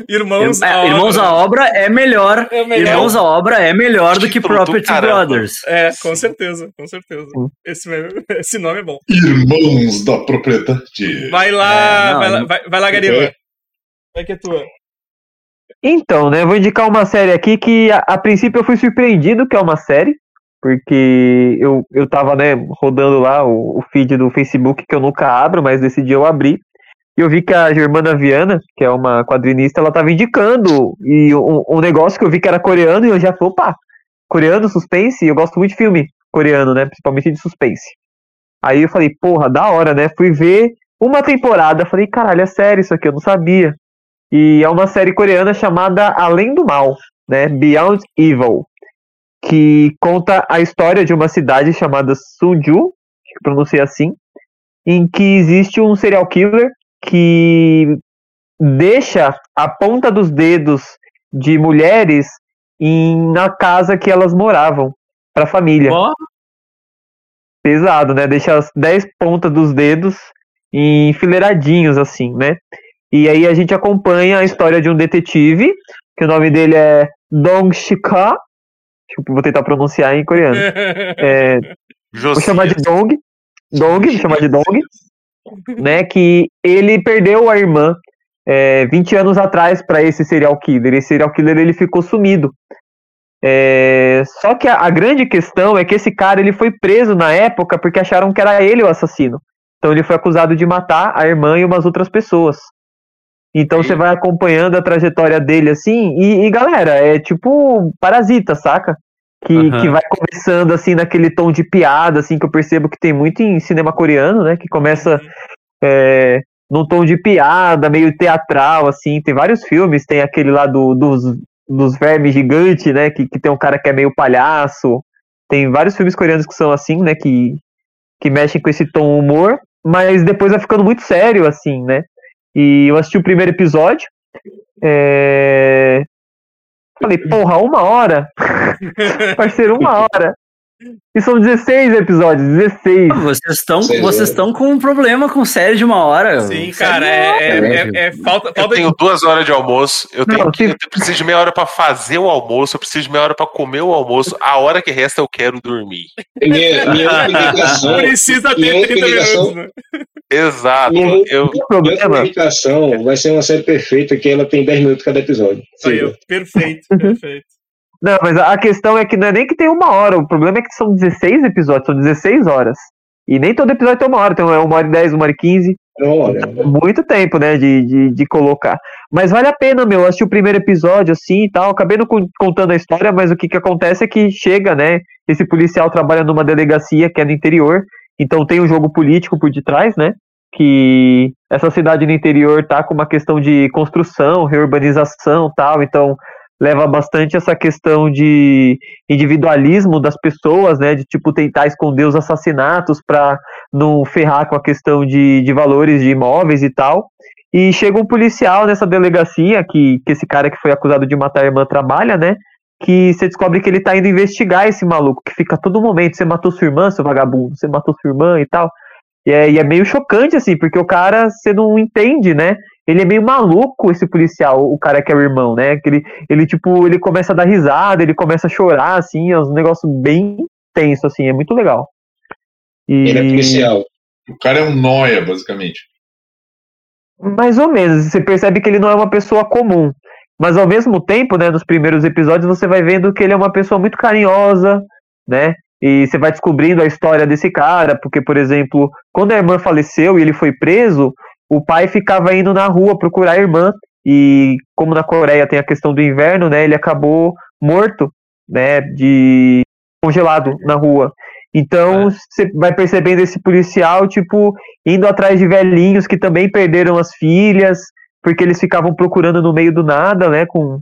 Irmãos, É, à, Irmãos obra. à Obra é melhor. É melhor. Irmãos à Obra é melhor do que do Property caramba. Brothers. É, com certeza, com certeza. Esse, esse nome é bom. Irmãos da propriedade. Vai lá, É, não, vai, lá não- vai, vai lá, Gariba. Vai que é tua. Então, né, vou indicar uma série aqui que a, a princípio eu fui surpreendido que é uma série, porque eu, eu tava, né, rodando lá o, o feed do Facebook que eu nunca abro, mas decidi eu abrir. E eu vi que a Germana Viana, que é uma quadrinista, ela tava indicando e um, um negócio que eu vi que era coreano e eu já falei, opa, coreano, suspense, eu gosto muito de filme coreano, né, principalmente de suspense. Aí eu falei, porra, da hora, né, fui ver uma temporada, falei, caralho, é sério isso aqui, eu não sabia. E é uma série coreana chamada Além do Mal, né? Beyond Evil, que conta a história de uma cidade chamada Sunju, que pronuncia assim, em que existe um serial killer que deixa a ponta dos dedos de mulheres em, na casa que elas moravam para a família. Ó, pesado, né? Deixa as 10 pontas dos dedos enfileiradinhos, assim, né? E aí a gente acompanha a história de um detetive, que o nome dele é Dong Shika. Vou tentar pronunciar em coreano. É, vou chamar de Dong. Dong, vou chamar de Dong. Né, que ele perdeu a irmã é, 20 anos atrás para esse serial killer. Esse serial killer ele ficou sumido. É, só que a, a, grande questão é que esse cara ele foi preso na época porque acharam que era ele o assassino. Então ele foi acusado de matar a irmã e umas outras pessoas. Então você vai acompanhando a trajetória dele assim, e, e galera, é tipo parasita, saca? Que, uhum. que vai começando assim naquele tom de piada, assim, que eu percebo que tem muito em cinema coreano, né? Que começa é, num tom de piada, meio teatral, assim. Tem vários filmes, tem aquele lá do, dos, dos vermes gigantes, né? Que, que tem um cara que é meio palhaço. Tem vários filmes coreanos que são assim, né? Que, que mexem com esse tom humor, mas depois vai ficando muito sério, assim, né? E eu assisti o primeiro episódio. É... Falei, porra, uma hora? Parceiro, uma hora. E são 16 episódios, 16. Vocês estão vocês estão com um problema com série de uma hora. Sim, cara, é, é, é, é, falta, falta. Eu tenho duas horas de almoço, eu, tenho Não, que, eu preciso de meia hora pra fazer o almoço, eu preciso de meia hora pra comer o almoço, a hora que resta eu quero dormir. Minha, minha ligação, Precisa ter 30 minutos, né? Exato. Minha, eu, minha comunicação vai ser uma série perfeita que ela tem 10 minutos cada episódio. Aí, perfeito, perfeito. Não, mas a questão é que não é nem que tem uma hora, o problema é que são 16 episódios, são 16 horas. E nem todo episódio tem uma hora, tem uma hora e 10, uma hora e 15. Olha, Muito tempo, né, de, de, de, colocar. Mas vale a pena, meu, assistir o primeiro episódio assim e tal. Acabei não contando a história, mas o que, que acontece é que chega, né, esse policial trabalha numa delegacia que é no interior, então tem um jogo político por detrás, né, que essa cidade no interior tá com uma questão de construção, reurbanização tal, então leva bastante essa questão de individualismo das pessoas, né, de tipo tentar esconder os assassinatos para não ferrar com a questão de, de valores de imóveis e tal. E chega um policial nessa delegacia que, que esse cara que foi acusado de matar a irmã trabalha, né? Que você descobre que ele tá indo investigar esse maluco, que fica todo momento, você matou sua irmã, seu vagabundo, você matou sua irmã e tal. E é, e é meio chocante, assim, porque o cara, você não entende, né? Ele é meio maluco, esse policial, o cara que é o irmão, né? Que ele, ele, tipo, ele começa a dar risada, ele começa a chorar, assim, é um negócio bem tenso, assim, é muito legal. E... Ele é policial. O cara é um noia, basicamente. Mais ou menos, você percebe que ele não é uma pessoa comum. Mas ao mesmo tempo, né, nos primeiros episódios, você vai vendo que ele é uma pessoa muito carinhosa, né? E você vai descobrindo a história desse cara, porque, por exemplo, quando a irmã faleceu e ele foi preso, o pai ficava indo na rua procurar a irmã e como na Coreia tem a questão do inverno, né, ele acabou morto, né, de congelado na rua. Então é. você vai percebendo esse policial tipo indo atrás de velhinhos que também perderam as filhas, porque eles ficavam procurando no meio do nada, né, com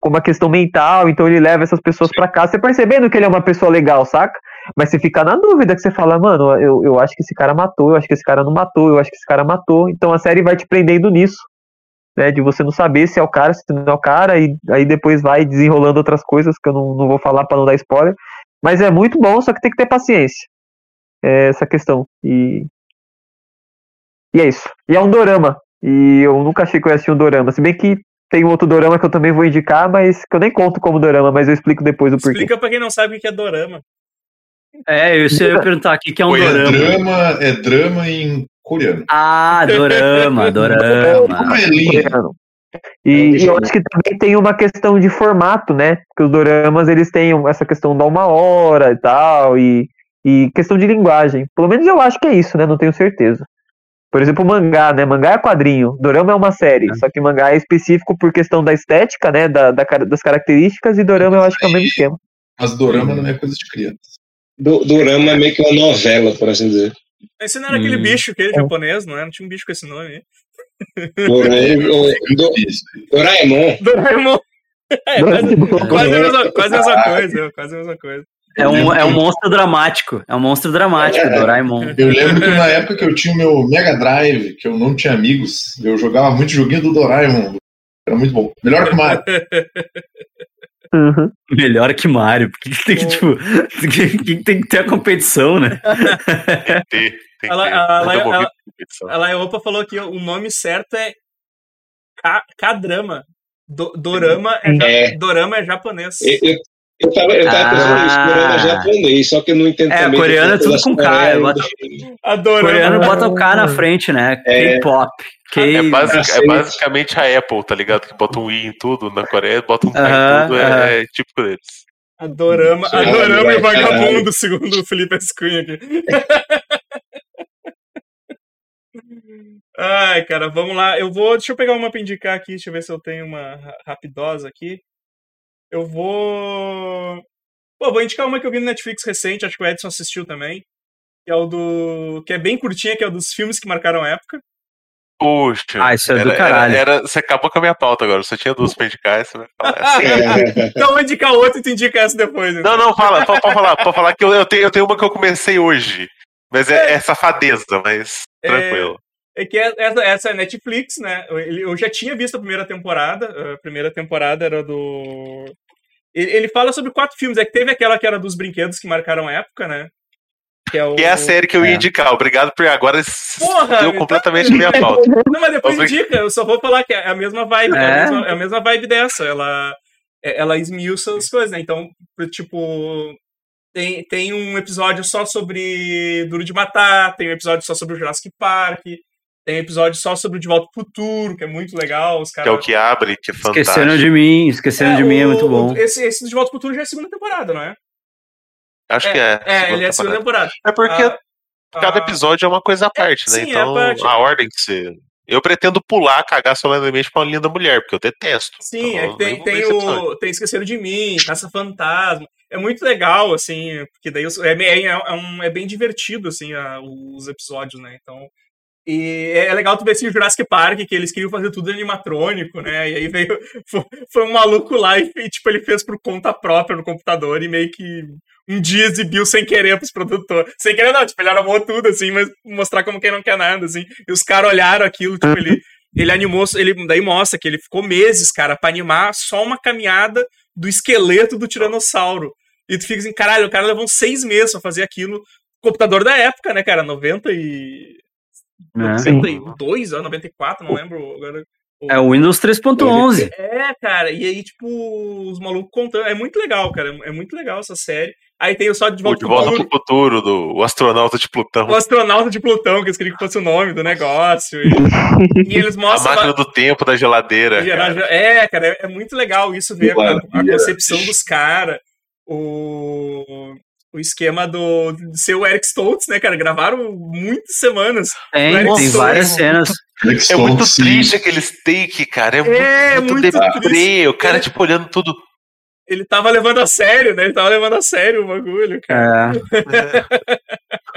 com uma questão mental, então ele leva essas pessoas para casa, você percebendo que ele é uma pessoa legal, saca? Mas você fica na dúvida, que você fala, mano, eu, eu acho que esse cara matou, eu acho que esse cara não matou, eu acho que esse cara matou. Então a série vai te prendendo nisso, né? De você não saber se é o cara, se não é o cara, e aí depois vai desenrolando outras coisas que eu não, não vou falar para não dar spoiler. Mas é muito bom, só que tem que ter paciência. É essa questão. E. E é isso. E é um dorama. E eu nunca achei que eu ia assistir um dorama. Se bem que tem outro dorama que eu também vou indicar, mas que eu nem conto como dorama, mas eu explico depois o porquê. Explica pra quem não sabe o que é dorama. É, eu ia perguntar aqui que é um Foi, dorama. É drama, é drama em coreano. Ah, dorama, dorama. E, e, eu acho que também tem uma questão de formato, né? Porque os doramas eles têm essa questão da uma hora e tal, e, e questão de linguagem. Pelo menos eu acho que é isso, né? Não tenho certeza. Por exemplo, mangá, né? Mangá é quadrinho, dorama é uma série, é. só que mangá é específico por questão da estética, né? Da, da das características, e dorama eu acho que é o mesmo esquema. Mas dorama não é coisa de criança. Do, Dorama é meio que uma novela, por assim dizer. Esse não era hum. aquele bicho, aquele japonês, não era? Não tinha um bicho com esse nome. Doraemon. Doraemon. Doraemon. É, quase, quase, a mesma, quase a mesma coisa, quase a mesma coisa. É um, é um monstro dramático. É um monstro dramático, é, Doraemon. Eu lembro que na época que eu tinha o meu Mega Drive, que eu não tinha amigos, eu jogava muito joguinho do Doraemon. Era muito bom. Melhor que o Mario. Uhum. Melhor que Mario. Porque tem que, tipo, tem, tem que ter a competição, né? Tem que ter. Tem que Ela- ter. competição. A Laiopa falou que o nome certo é K- K-drama. Do- dorama, é, É. dorama é japonês. Eu, eu, eu tava, eu tava pensando isso, Ah. coreano é japonês, só que eu não entendo É, também. coreano é tudo com K, Coreias, bota- A. Coreano bota o K na frente, né? É. K-pop. É, basic- é basicamente a Apple, tá ligado? Que bota um i em tudo, na Coreia bota um K Aham, em tudo, é, é típico deles. A dorama, a Caralho, dorama e vagabundo, segundo o Felipe Escunha aqui. Ai, cara, vamos lá. Eu vou. Deixa eu pegar uma pra indicar aqui. Deixa eu ver se eu tenho uma ra- rapidosa aqui. Eu vou. Pô, vou indicar uma que eu vi no Netflix recente, acho que o Edson assistiu também. Que é o do. Que é bem curtinha, que é o dos filmes que marcaram a época. Puxa. Ah, isso é do era- caralho. Era, era- você acabou com a minha pauta agora, só tinha duas pra indicar, você vai falar assim. Então vou indicar outra e tu indica essa depois. então. Não, não, fala, pode, pode falar, pode falar que eu, eu, tenho, eu tenho uma que eu comecei hoje. Mas é, é safadeza, mas É, tranquilo. É que é- essa, essa é Netflix, né? Eu, já tinha visto a primeira temporada. A primeira temporada era do. Ele, ele fala sobre quatro filmes. É que teve aquela que era dos brinquedos que marcaram a época, né? Que é o. Que é a série que eu ia É. indicar. Obrigado por agora. Porra, Deu tá- completamente a minha pauta. Não, mas depois Obrig- indica. Eu só vou falar que é a mesma vibe. É, a, É? mesma, é a mesma vibe dessa. Ela, é- ela esmiuça as coisas, né? Então, tipo. Tem, tem um episódio só sobre Duro de Matar, tem um episódio só sobre o Jurassic Park, tem um episódio só sobre o De Volta pro Futuro, que é muito legal. Os Que é caras o que abre, que é fantástico. Esqueceram de mim, esqueceram de mim é muito bom. Esse, esse De Volta pro Futuro já é a segunda temporada, não é? Acho que é. É, segunda ele é a segunda temporada. É porque Ah, cada ah, episódio é uma coisa à parte, né? sim, é Então, a parte. a ordem que você. Eu pretendo pular, cagar solenemente pra uma linda mulher, porque eu detesto. Sim, Então, é que tem, tem, o, tem Esqueceram de Mim, Caça Fantasma. É muito legal, assim, porque daí é, é, é um- é bem divertido, assim, a- os episódios, né? Então. E é é legal tu ver esse Jurassic Park, que eles queriam fazer tudo animatrônico, né? E aí veio. Foi, um maluco lá e, tipo, ele fez por conta própria no computador e meio que um dia exibiu sem querer pros produtores. Sem querer, não, tipo, ele armou tudo, assim, mas mostrar como quem não quer nada, assim. E os caras olharam aquilo, tipo, ele. Ele animou, ele daí mostra que ele ficou meses, cara, pra animar só uma caminhada do esqueleto do tiranossauro. E tu fica assim, caralho, o cara levou uns seis meses pra fazer aquilo. Computador da época, né, cara? 90 e. né? 92, ah, 94, não lembro agora. É o Windows 3.11. É, cara, e aí, tipo, os malucos contando. É muito legal, cara. É muito legal essa série. Aí tem o só de O volta, De Volta futuro. pro Futuro, do o astronauta de Plutão. O astronauta de Plutão, que eles queriam que fosse o nome do negócio. E, e eles A mostram. máquina do tempo da geladeira. Gerar- cara. É, cara, é, é muito legal isso, ver Que a, a concepção dos caras, o, o esquema do ser o Eric Stoltz, né, cara? Gravaram muitas semanas. Tem, Eric tem Stoltz. várias cenas. É muito triste aqueles take, cara. É, É, muito, muito, muito deprê. O cara, É. tipo, olhando tudo. Ele tava levando a sério, né? Ele tava levando a sério o bagulho, cara. É.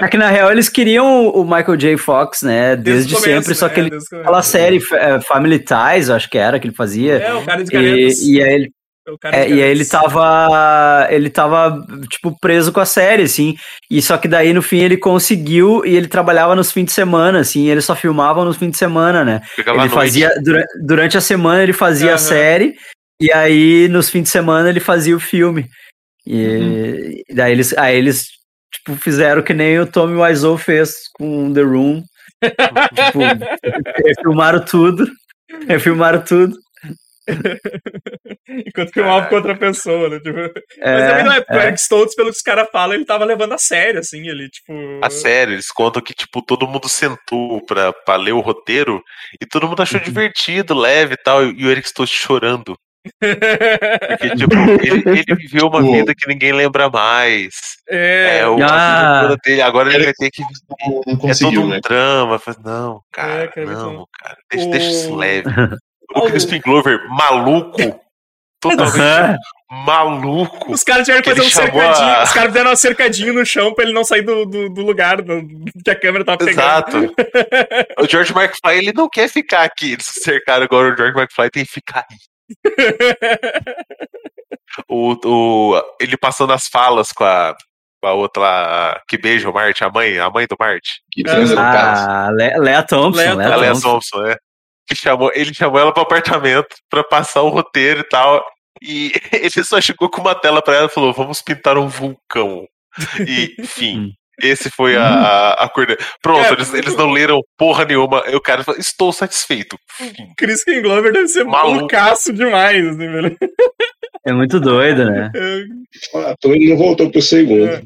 é que na real eles queriam o Michael J. Fox, né? Desde, o começo, sempre, só né? que ele. Desde. Aquela série é, Family Ties, eu acho que era que ele fazia. É, o cara de. E, e aí ele É, e aí ele tava. Ele tava, tipo, preso com a série, assim. E só que daí, no fim, ele conseguiu e ele trabalhava nos fins de semana, assim, e ele só filmava nos fins de semana, né? Ficava ele fazia. Dura, durante a semana ele fazia a Aham. série, e aí nos fins de semana ele fazia o filme. E e daí eles. Aí eles, tipo, fizeram que nem o Tommy Wiseau fez com The Room. tipo, refilmaram tudo. Refilmaram tudo. Enquanto filmava com outra pessoa, né? Tipo... É, Mas também não é, porque o é. Eric Stoltz, pelo que os caras falam, ele tava levando a sério, assim, ele, tipo... A sério, eles contam que, tipo, todo mundo sentou pra, pra ler o roteiro e todo mundo Uhum. achou divertido, leve e tal, e o Eric Stoltz chorando. Porque, tipo, ele, ele viveu uma Pô. vida que ninguém lembra mais. é, É, o, Ah. dele. Agora ele vai ter que. Não, não É todo um né? drama. Faz, não, cara, É, cara, não, cara. Deixa, O- deixa isso leve. Ah, O Crispin Glover, maluco. Totalmente Aham. maluco. Os caras tiveram que fazer um cercadinho. a- Os caras fizeram um cercadinho no chão pra ele não sair do, do, do lugar do- que a câmera tava pegando. Exato. O George McFly, ele não quer ficar aqui. Eles cercaram agora o George McFly, tem que ficar aí. O, o, ele passando as falas com a, com a outra lá, que beija o Marte, a mãe, a mãe do Marte. Que transa no caso. Ah, Le Lea Thompson. Lea Thompson. Thompson, é. Que chamou, ele chamou ela pro apartamento pra passar o roteiro e tal. E ele só chegou com uma tela pra ela e falou: vamos pintar um vulcão. E, enfim. Esse foi a, a, a cor. de- Pronto, Cara, eles, eles não leram porra nenhuma. E o cara falou: estou satisfeito. Fim. Chris King Glover deve ser Maluco. malucaço demais, assim, velho. É muito doido, né? É, O ator ele não voltou pro segundo. É.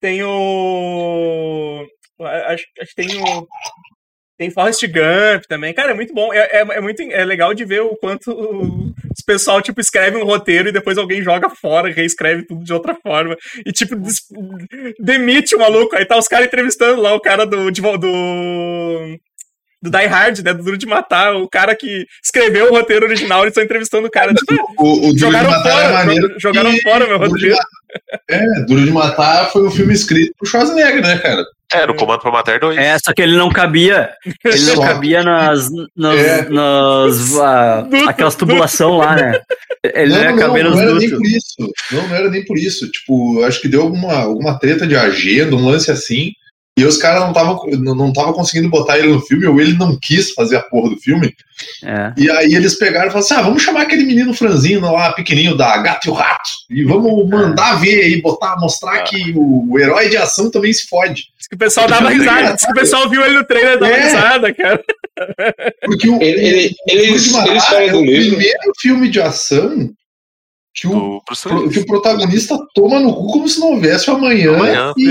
Tem o. Acho, acho que tem o. Tem Forrest Gump também. Cara, é muito bom. É, é, é muito é legal de ver o quanto os pessoal, tipo, escreve um roteiro e depois alguém joga fora, reescreve tudo de outra forma. E, tipo, des- demite o maluco. Aí tá os caras entrevistando lá o cara do. de do do Die Hard, né? Do Duro de Matar, o cara que escreveu o roteiro original, eles estão entrevistando o cara. Tipo, O, o jogaram é fora, jo- jogaram fora meu roteiro. É, Duro de Matar foi um filme escrito por Schwarzenegger, né, cara? Era o Comando pra Matar 2. É, só que ele não cabia. Ele não cabia nas. nas, É. nas aquelas tubulação lá, né? Ele não, não, nos não era nem por isso. Não, não era nem por isso. Tipo, acho que deu alguma, alguma treta de agenda, um lance assim. E os caras não estavam não, não tava conseguindo botar ele no filme, ou ele não quis fazer a porra do filme. É. E aí eles pegaram e falaram assim: ah, vamos chamar aquele menino franzino lá, pequenininho, da Gato e o Rato. E vamos mandar ver aí, botar, mostrar que o, o herói de ação também se fode. Diz que o pessoal dava risada. Diz que o pessoal viu ele no trailer e dava É. risada, cara. Porque o, Ele- ele- o eles- eles falam é do o livro. primeiro filme de ação que o que o protagonista toma no cu como se não houvesse o amanhã, Amanhã, e, sim.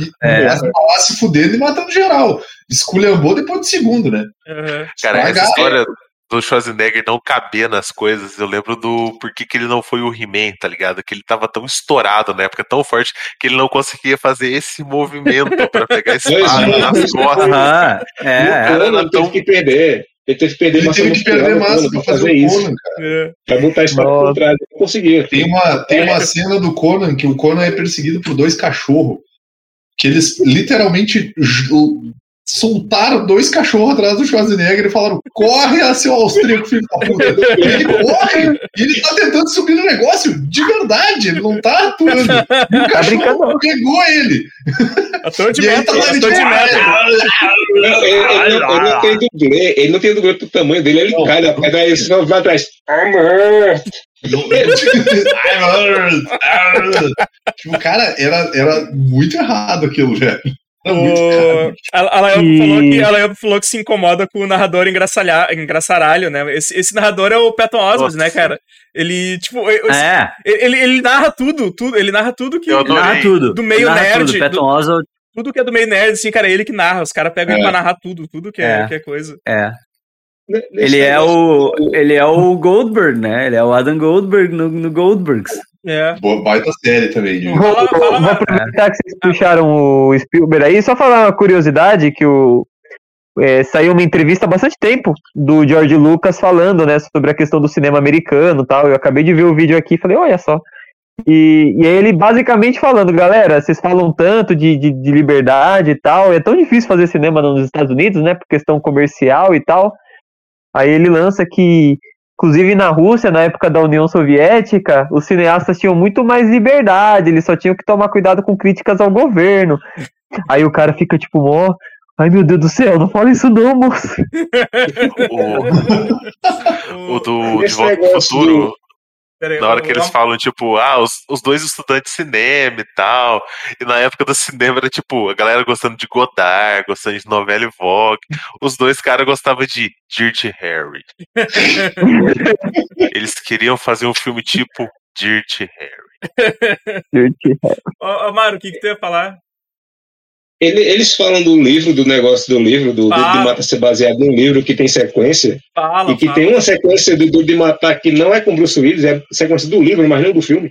e É. mostra lá se fudendo e matando geral. Esculhambou depois do segundo, né? Aham. Cara, essa história do Schwarzenegger não caber nas coisas, eu lembro do por que que ele não foi o He-Man, tá ligado? Que ele tava tão estourado na época, tão forte, que ele não conseguia fazer esse movimento pra pegar a espada nas costas. Aham, o é. cara Conan era teve tão- que perder. Ele teve que perder Ele massa teve que perder massa pra pra fazer fazer o isso. Conan, cara. É. Pra botar a espada Nossa. por trás. Não conseguia. Tem uma, tem uma cena do Conan que o Conan é perseguido por dois cachorros. Que eles literalmente soltaram dois cachorros atrás do Schwarzenegger e falaram: corre, a seu austríaco, filho da puta. E ele corre e ele tá tentando subir no negócio de verdade, ele não tá atuando. E o Tá cachorro brincando, não. pegou ele. Ator de E aí tá lá de. Não, ele, ele não, ele não tem dublê. Ele não tem dublê pro tamanho dele. Ele Não. cai na pedra aí só vai atrás. Amor. tipo, cara, era, era muito errado aquilo, velho. O... A, a E- falou que a falou que se incomoda com o narrador engraçalha- engraçaralho, né? Esse, esse narrador é o Patton Oswalt, né, cara? Ele, tipo, É, ele, ele narra tudo, tudo, ele narra tudo que narra tudo. do meio narra nerd, Tudo. Patton do- Oswalt, tudo que é do meio nerd, assim, cara, é ele que narra. Os caras pegam ele É. pra narrar tudo, tudo que é, É. que é coisa. é. Ele é o. Ele é o Goldberg, né? Ele é o Adam Goldberg no, no Goldbergs. É. Boa, baita série também. de- Vou, vou Marco. aproveitar que vocês puxaram o Spielberg aí, só falar uma curiosidade que o é, saiu uma entrevista há bastante tempo do George Lucas falando, né, sobre a questão do cinema americano e tal. Eu acabei de ver o vídeo aqui e falei, olha só. E, e aí ele basicamente falando, galera, vocês falam tanto de, de, de liberdade e tal, é tão difícil fazer cinema nos Estados Unidos, né, por questão comercial e tal. Aí ele lança que Inclusive na Rússia, na época da União Soviética, os cineastas tinham muito mais liberdade, eles só tinham que tomar cuidado com críticas ao governo. Aí o cara fica tipo, ó, ai meu Deus do céu, não fala isso não, moço. O, o do De Volta pro Futuro, Pera aí, na hora que eles falam, tipo, ah, os, os dois estudantes de cinema e tal. E na época do cinema era tipo, a galera gostando de Godard, gostando de novela e Vogue. Os dois caras gostavam de Dirty Harry. Eles queriam fazer um filme tipo Dirty Harry. Ô, ô, Mário, o que, que tu ia falar? Ele- eles falam do livro, do negócio do livro, do Duro de. Matar ser baseado num livro que tem sequência. Fala, e que fala. tem uma sequência do Duro de Matar que não é com Bruce Willis, é sequência do livro, mas não do filme.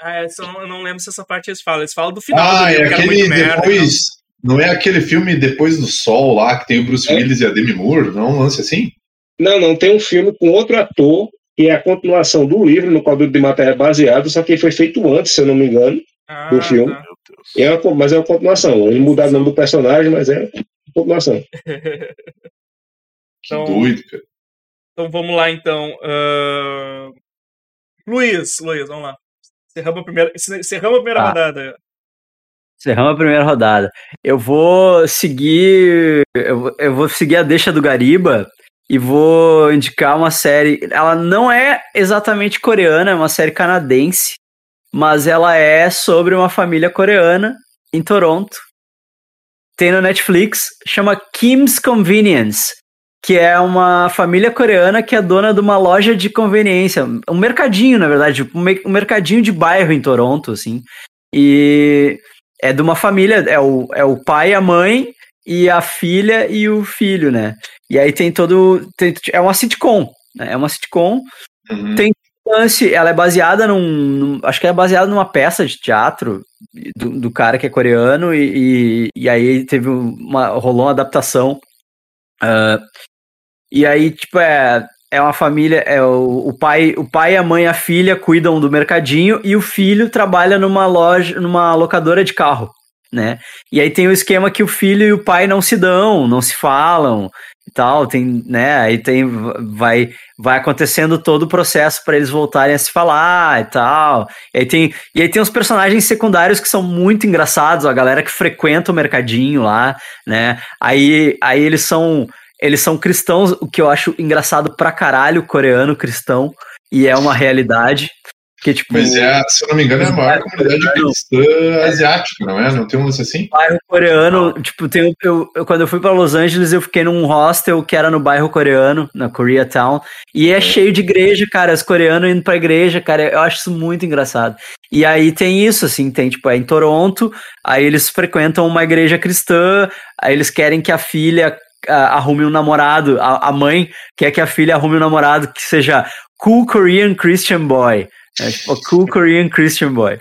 Ah, essa eu não, eu não lembro se essa parte eles falam. Eles falam do final Ah, do é livro, que era aquele merda. depois. Não é aquele filme Depois do Sol lá, que tem o Bruce É. Willis e a Demi Moore? Não é um lance assim? Não, não, tem um filme com outro ator, que é a continuação do livro, no qual o Duro de Matar é baseado, só que ele foi feito antes, se eu não me engano. Ah, do filme. tá. É uma mas é uma continuação. Ele mudaram o nome do personagem, mas é continuação. Que Então- doido, cara. Então vamos lá, então. Ahn, Luiz, Luiz, vamos lá. Cerramos a primeira, cerramos a primeira Tá. rodada. Encerramos a primeira rodada. Eu vou seguir. Eu, vou- eu vou seguir a deixa do Gariba e vou indicar uma série. Ela não é exatamente coreana, é uma série canadense, mas ela é sobre uma família coreana em Toronto. Tem no Netflix, chama Kim's Convenience, que é uma família coreana que é dona de uma loja de conveniência, um mercadinho, na verdade, um me- mercadinho de bairro em Toronto, assim. E é de uma família, é o, é o pai, a mãe e a filha e o filho, né? E aí tem todo. tem- é uma sitcom, né? É uma sitcom. Uhum. Tem- Lance, ela é baseada num, num- Acho que é baseada numa peça de teatro do, do cara que é coreano, e, e, e aí teve uma. rolou uma adaptação. ah, e aí, tipo, é. É uma família, é o, o pai, o pai, a mãe e a filha cuidam do mercadinho e o filho trabalha numa loja, numa locadora de carro, né? E aí tem o esquema que o filho e o pai não se dão, não se falam e tal, tem, né? Aí tem vai vai acontecendo todo o processo para eles voltarem a se falar e tal. E aí tem e aí tem os personagens secundários que são muito engraçados, a galera que frequenta o mercadinho lá, né? Aí aí eles são eles são cristãos, o que eu acho engraçado pra caralho, coreano cristão, e é uma realidade. Que, tipo, Mas é, se eu não me engano, é a maior comunidade cristã asiática, não é? Não tem um lance assim? bairro coreano, tipo, tem, eu, eu- quando eu fui pra Los Angeles, eu fiquei num hostel que era no bairro coreano, na Koreatown, e é cheio de igreja, cara, os coreanos indo pra igreja, cara, eu acho isso muito engraçado. E aí tem isso, assim, tem, tipo, é em Toronto, aí eles frequentam uma igreja cristã, aí eles querem que a filha arrume um namorado, a, a mãe quer que a filha arrume um namorado que seja cool Korean Christian boy, é, tipo, cool Korean Christian boy.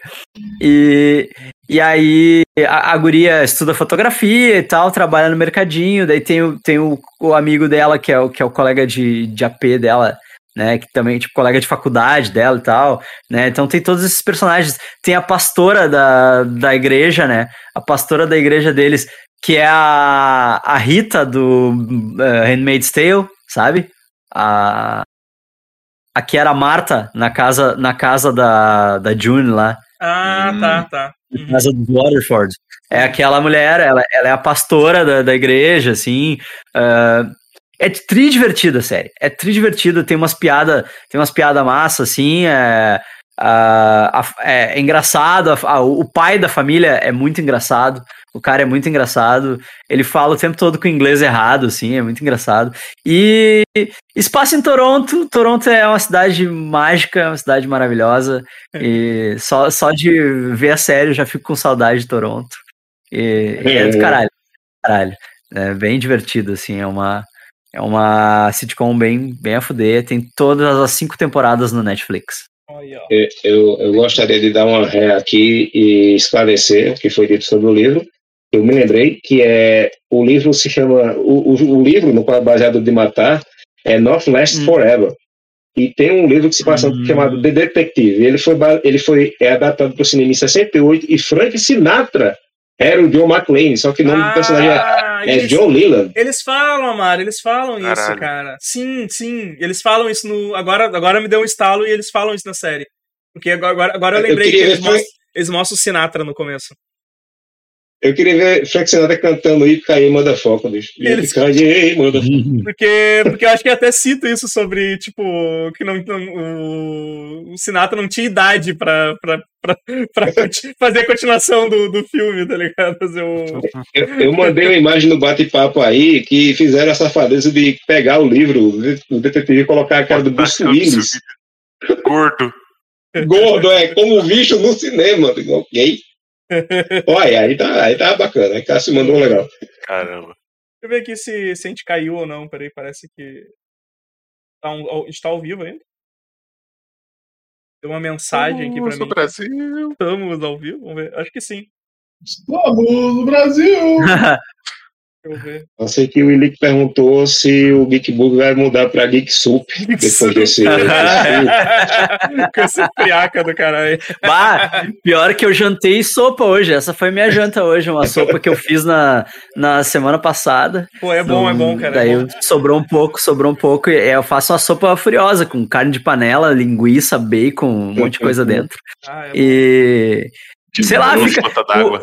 E, e aí a, a guria estuda fotografia e tal, trabalha no mercadinho, daí tem o, tem o, o amigo dela, que é o, que é o colega de, de AP dela, né? Que também, tipo, colega de faculdade dela e tal, né? Então tem todos esses personagens. Tem a pastora da, da igreja, né? A pastora da igreja deles, que é a, a Rita do uh, Handmaid's Tale, sabe? A, a que era a Marta na casa, na casa da, da June lá. Ah, Hum. tá, tá. Uhum. Casa do Waterford. É aquela mulher, ela, ela é a pastora da, da igreja, assim. ah, é tri divertida a série. É tri divertida, tem umas piadas, tem umas piadas massa, assim. É, a- é, é engraçado. a- o pai da família é muito engraçado. O cara é muito engraçado. Ele fala o tempo todo com o inglês errado, assim, é muito engraçado. E espaço em Toronto. Toronto é uma cidade mágica, é uma cidade maravilhosa. E só, só de ver a série eu já fico com saudade de Toronto. E, e é do caralho. Caralho. É bem divertido, assim. É uma, é uma sitcom bem, bem a fuder. Tem todas as cinco temporadas no Netflix. Eu, eu, eu gostaria de dar uma ré aqui e esclarecer o que foi dito sobre o livro. Eu me lembrei que é o livro se chama o, o, o livro no qual é baseado de matar é Not Last Hum. Forever e tem um livro que se passa Hum. chamado The Detective. Ele foi ele foi é adaptado para o cinema em 68 e Frank Sinatra era o John McClane, só que o nome do personagem é, Ah, é eles, John Leland. eles falam, Amaro, eles falam isso, Caralho. cara. Sim, sim. Eles falam isso no. Agora, agora me deu um estalo e eles falam isso na série. Porque agora, agora, agora eu Eu lembrei que queria eles mostram, eles mostram o Sinatra no começo. Eu queria ver Frank Sinatra cantando Ip Caí Motherfucker, bicho. Eles- Caí Motherfucker. Porque, porque eu acho que eu até cito isso sobre, tipo, que não, não- o, o Sinatra não tinha idade pra, pra, pra, pra fazer a continuação do, do filme, tá ligado? Fazer o. Eu, eu mandei uma imagem no bate-papo aí que fizeram a safadeza de pegar o livro do detetive e colocar a cara do Bruce Willis. Gordo. Gordo, é, como bicho no cinema. Eu Ok. Olha, aí tá, aí tá bacana. Aí Cássio mandou um legal. Caramba. Deixa eu ver aqui se, se a gente caiu ou não. Peraí, parece que. Tá um- a gente tá ao vivo ainda. Tem uma mensagem aqui pra mim. Brasil. Estamos ao vivo? Vamos ver. Acho que sim. Estamos no Brasil! Deixa eu ver. Eu sei que o Willick perguntou se o Geek Book vai mudar pra Geek Soup depois desse. Com esse friaca do caralho. Bah, pior que eu jantei sopa hoje. Essa foi minha janta hoje, uma sopa que eu fiz na, na semana passada. Pô, é bom, é bom, cara. Daí É bom. sobrou um pouco, sobrou um pouco. E eu faço uma sopa furiosa com carne de panela, linguiça, bacon, um monte de coisa dentro. Ah, é. E sei lá, fica.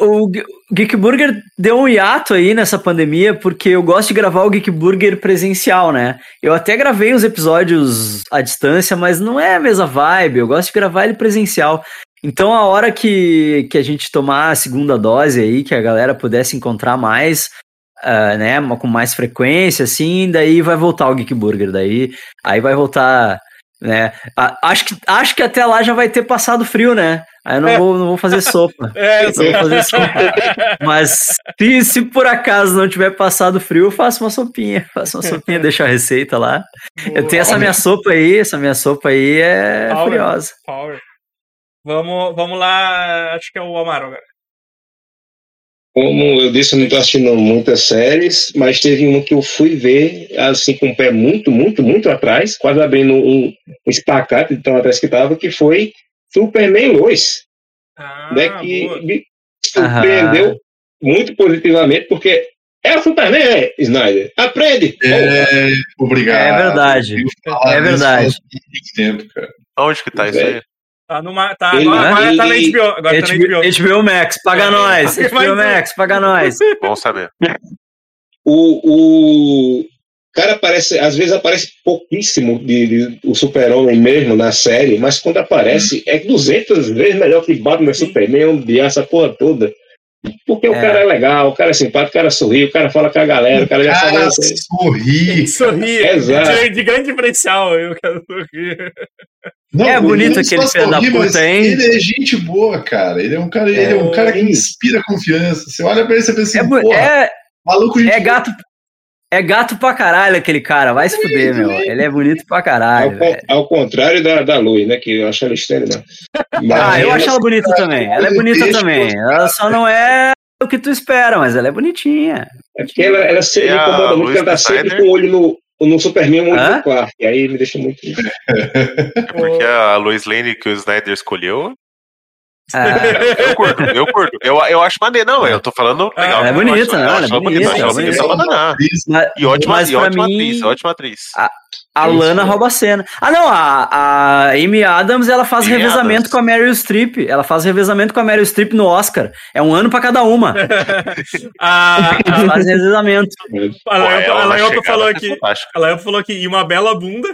o, o Geek Burger deu um hiato aí nessa pandemia, porque eu gosto de gravar o Geek Burger presencial, né? Eu até gravei os episódios à distância, mas não é a mesma vibe. Eu gosto de gravar ele presencial. Então, a hora que, que a gente tomar a segunda dose aí, que a galera pudesse encontrar mais, uh, né, com mais frequência, assim, daí vai voltar o Geek Burger. Daí, aí vai voltar, né? Acho que, acho que até lá já vai ter passado frio, né? Aí eu não, É. vou, não vou fazer sopa. É, Eu vou fazer sopa. Mas se, se por acaso não tiver passado frio, eu faço uma sopinha. Faço uma sopinha, deixo a receita lá. Eu tenho essa minha sopa aí, essa minha sopa aí é Power. furiosa. Power. Vamos, vamos lá, acho que é o Amaro agora. Como eu disse, eu não estou assistindo muitas séries, mas teve uma que eu fui ver, assim, com o pé muito, muito, muito atrás, quase abrindo um, um espacate de tão atrás que estava, que foi Superman Lois, Ah, né, que boa. me surpreendeu muito positivamente, porque é o Superman, é, Snyder. Aprende! É, obrigado. É verdade. É verdade. tempo, cara. Onde que tá isso aí? Tá numa, tá, Ele- agora, agora tá na ele- HBO. Agora tá na HBO. HBO, HBO Max, paga nós. Mas- HBO Max, paga nós. Bom saber. O, o cara aparece, às vezes aparece pouquíssimo de, de- o super-homem mesmo na série, mas quando aparece é 200 vezes melhor que Batman Superman, onde essa porra toda. Porque o É. cara é legal, o cara é simpático, o cara sorri, o cara fala com a galera, o cara já Cara, sabe. sorri. Sorrir. Exato. De, de grande diferencial, eu quero sorrir. Não, É bonito aquele filho da sorri, puta, hein? Ele é gente boa, cara. Ele é um cara, ele é um cara que inspira confiança. Você olha pra ele e você pensa É, assim, porra, é, maluco gente é gato. É gato pra caralho aquele cara, vai se fuder, meu. Ele é bonito pra Ao, caralho. con- velho. ao contrário da, da Luz, né? Que eu acho ela estranha, né? Ah, eu acho ela bonita também. Ela é bonita também. Ela só não é o que tu espera, mas ela é bonitinha. É porque ela, ela se- me a incomoda muito, ela tá sempre Snyder? com o olho no, no Superman, Hã? no Clark. E aí me deixa muito. Porque a Lois Lane que o Snyder escolheu. Ah, Eu curto, eu curto. Eu, eu acho maneiro. Não, eu tô falando legal. Ela é bonita, ela é bonita, é bonita E ótima, Mas e pra ótima mim- atriz, ótima atriz. a Isso. Lana rouba a cena. Ah, não, a, a Amy Adams, ela faz Amy revezamento Adams. com a Meryl Streep. Ela faz revezamento com a Meryl Streep no Oscar. É um ano pra cada uma. A, revezamento. a, a Laiopa- ela a Laiopa falou aqui. A Laiopa falou aqui, e uma bela bunda.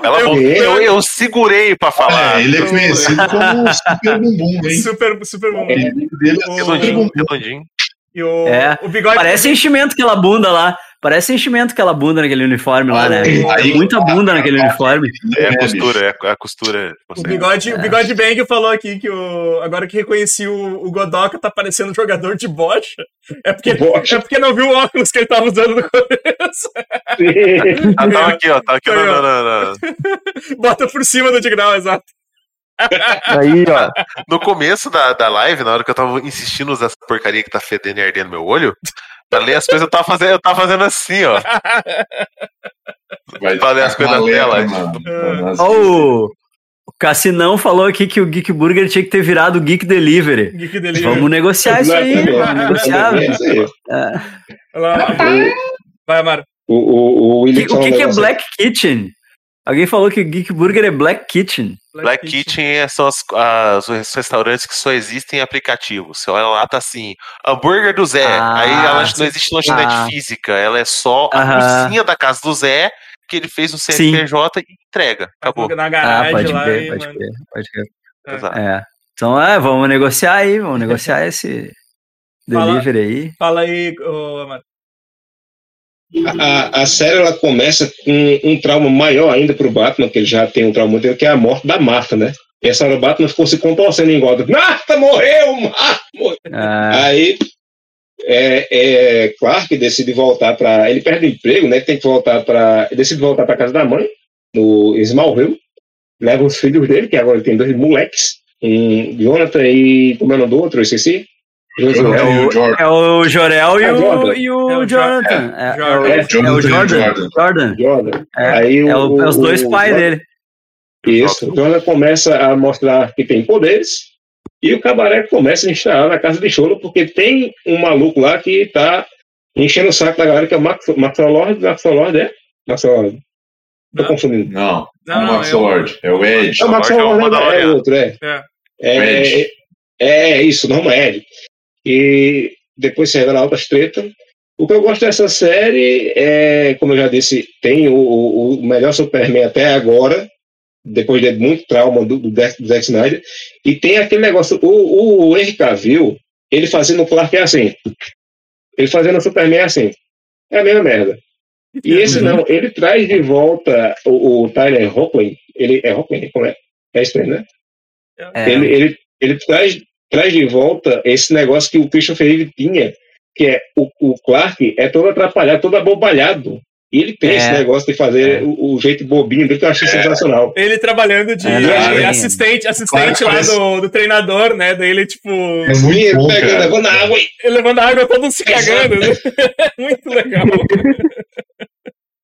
Bela Eu-. Eu, eu segurei pra falar. É, ele é conhecido como Super Bumbum, hein? Super, super bom. O apelido dele é Redondinho, Bumbum. redondinho. E o, É. o bigode. Parece enchimento aquela bunda lá. Parece enchimento aquela bunda naquele uniforme lá, né? Aí- Muita bunda naquele uniforme. É a bicho. costura, é a costura. O bigode, o bigode Bang falou aqui que o, agora que reconheci o, o Godoka tá parecendo um jogador de bocha. É porque, Bocha. é porque não viu o óculos que ele tava usando no começo. Ah, tava aqui, ó. Tava aqui Aí, na, ó. na- na- Bota por cima do Digrau, exato. Aí, ó. no começo da, da live, na hora que eu tava insistindo usar essa porcaria que tá fedendo e ardendo no meu olho, pra ler as coisas, eu tava fazendo, eu tava fazendo assim, ó. Vai Pra ler as coisas com a na tela, letra, mano. Nas- Ó, o, o Cassinão falou aqui que o Geek Burger tinha que ter virado Geek Delivery. Geek Delivery. Vamos negociar isso aí, vamos negociar. Isso aí. É. Vai, Amaro. O, o, o Que- o que, um que é negócio Black Kitchen? Alguém falou que o Geek Burger é Black Kitchen. Black Kitchen é- são as- as- os restaurantes que só existem em aplicativos. Você olha lá, tá assim, hambúrguer do Zé. Ah, Aí ela não existe lanchonete ah. física, ela é só a Aham. cozinha da casa do Zé, que ele fez no CNPJ e entrega. Acabou. Na Ah, garagem pode lá. crer, e, pode mano, crer, pode crer. Exato. É. Então, é, vamos negociar aí, vamos negociar esse Fala. delivery aí. Fala aí, ô, Amaro. A, a série ela começa com um trauma maior ainda pro Batman, que ele já tem um trauma grande, que é a morte da Marta, né? E essa hora o Batman ficou se contorcendo em igual. Marta morreu! Marta morreu! Ah, Aí é, é Clark decide voltar para. Ele perde o emprego, né? Tem que voltar para. Decide voltar para casa da mãe, no Smallville. Leva os filhos dele, que agora ele tem dois moleques. Um Jonathan e. Como é o nome do outro? Eu esqueci. É o Jordan. é o Jorel e É o o, Jordan. e o É o Jonathan. É, é Jordan. o- É, é o Jordan. Jordan. Jordan. Jordan. É, Aí é, o- o- é os dois o- pais o- dele. Isso. O Jonathan começa a mostrar que tem poderes. E o cabaré começa a instalar na casa de choro, porque tem um maluco lá que tá enchendo o saco da galera, que é o Max, Max Lord. Max Lord é? Max Lord. Tô Não. confundindo. Não, Não, não é o Max é o- Lord, é o Ed. É o Max Lord é o é, outro, é. É. É, é, é isso, não é Ed. E depois se revela outras tretas. O que eu gosto dessa série é, como eu já disse, tem o, o, melhor Superman até agora, depois de muito trauma do, do, Zack- do Zack Snyder, e tem aquele negócio, o, o Henry Cavill, ele fazendo o Clark é assim, ele fazendo o Superman é assim, é a mesma merda. E esse não, ele traz de volta o, o Tyler Hoechlin, ele é Hoechlin, como é? É estranho, né? É, Ele, ele, ele traz, traz de volta esse negócio que o Christopher Reeve tinha, que é o, o Clark é todo atrapalhado, todo abobalhado. E ele tem É. esse negócio de fazer É. o, o jeito bobinho dele que eu achei sensacional. Ele trabalhando de É, assistente, assistente lá parece- do, do treinador, né? Daí ele, tipo, É muito ele bom, pegando, cara. levando a água e ele levando a água, todo mundo se cagando, né? Muito legal.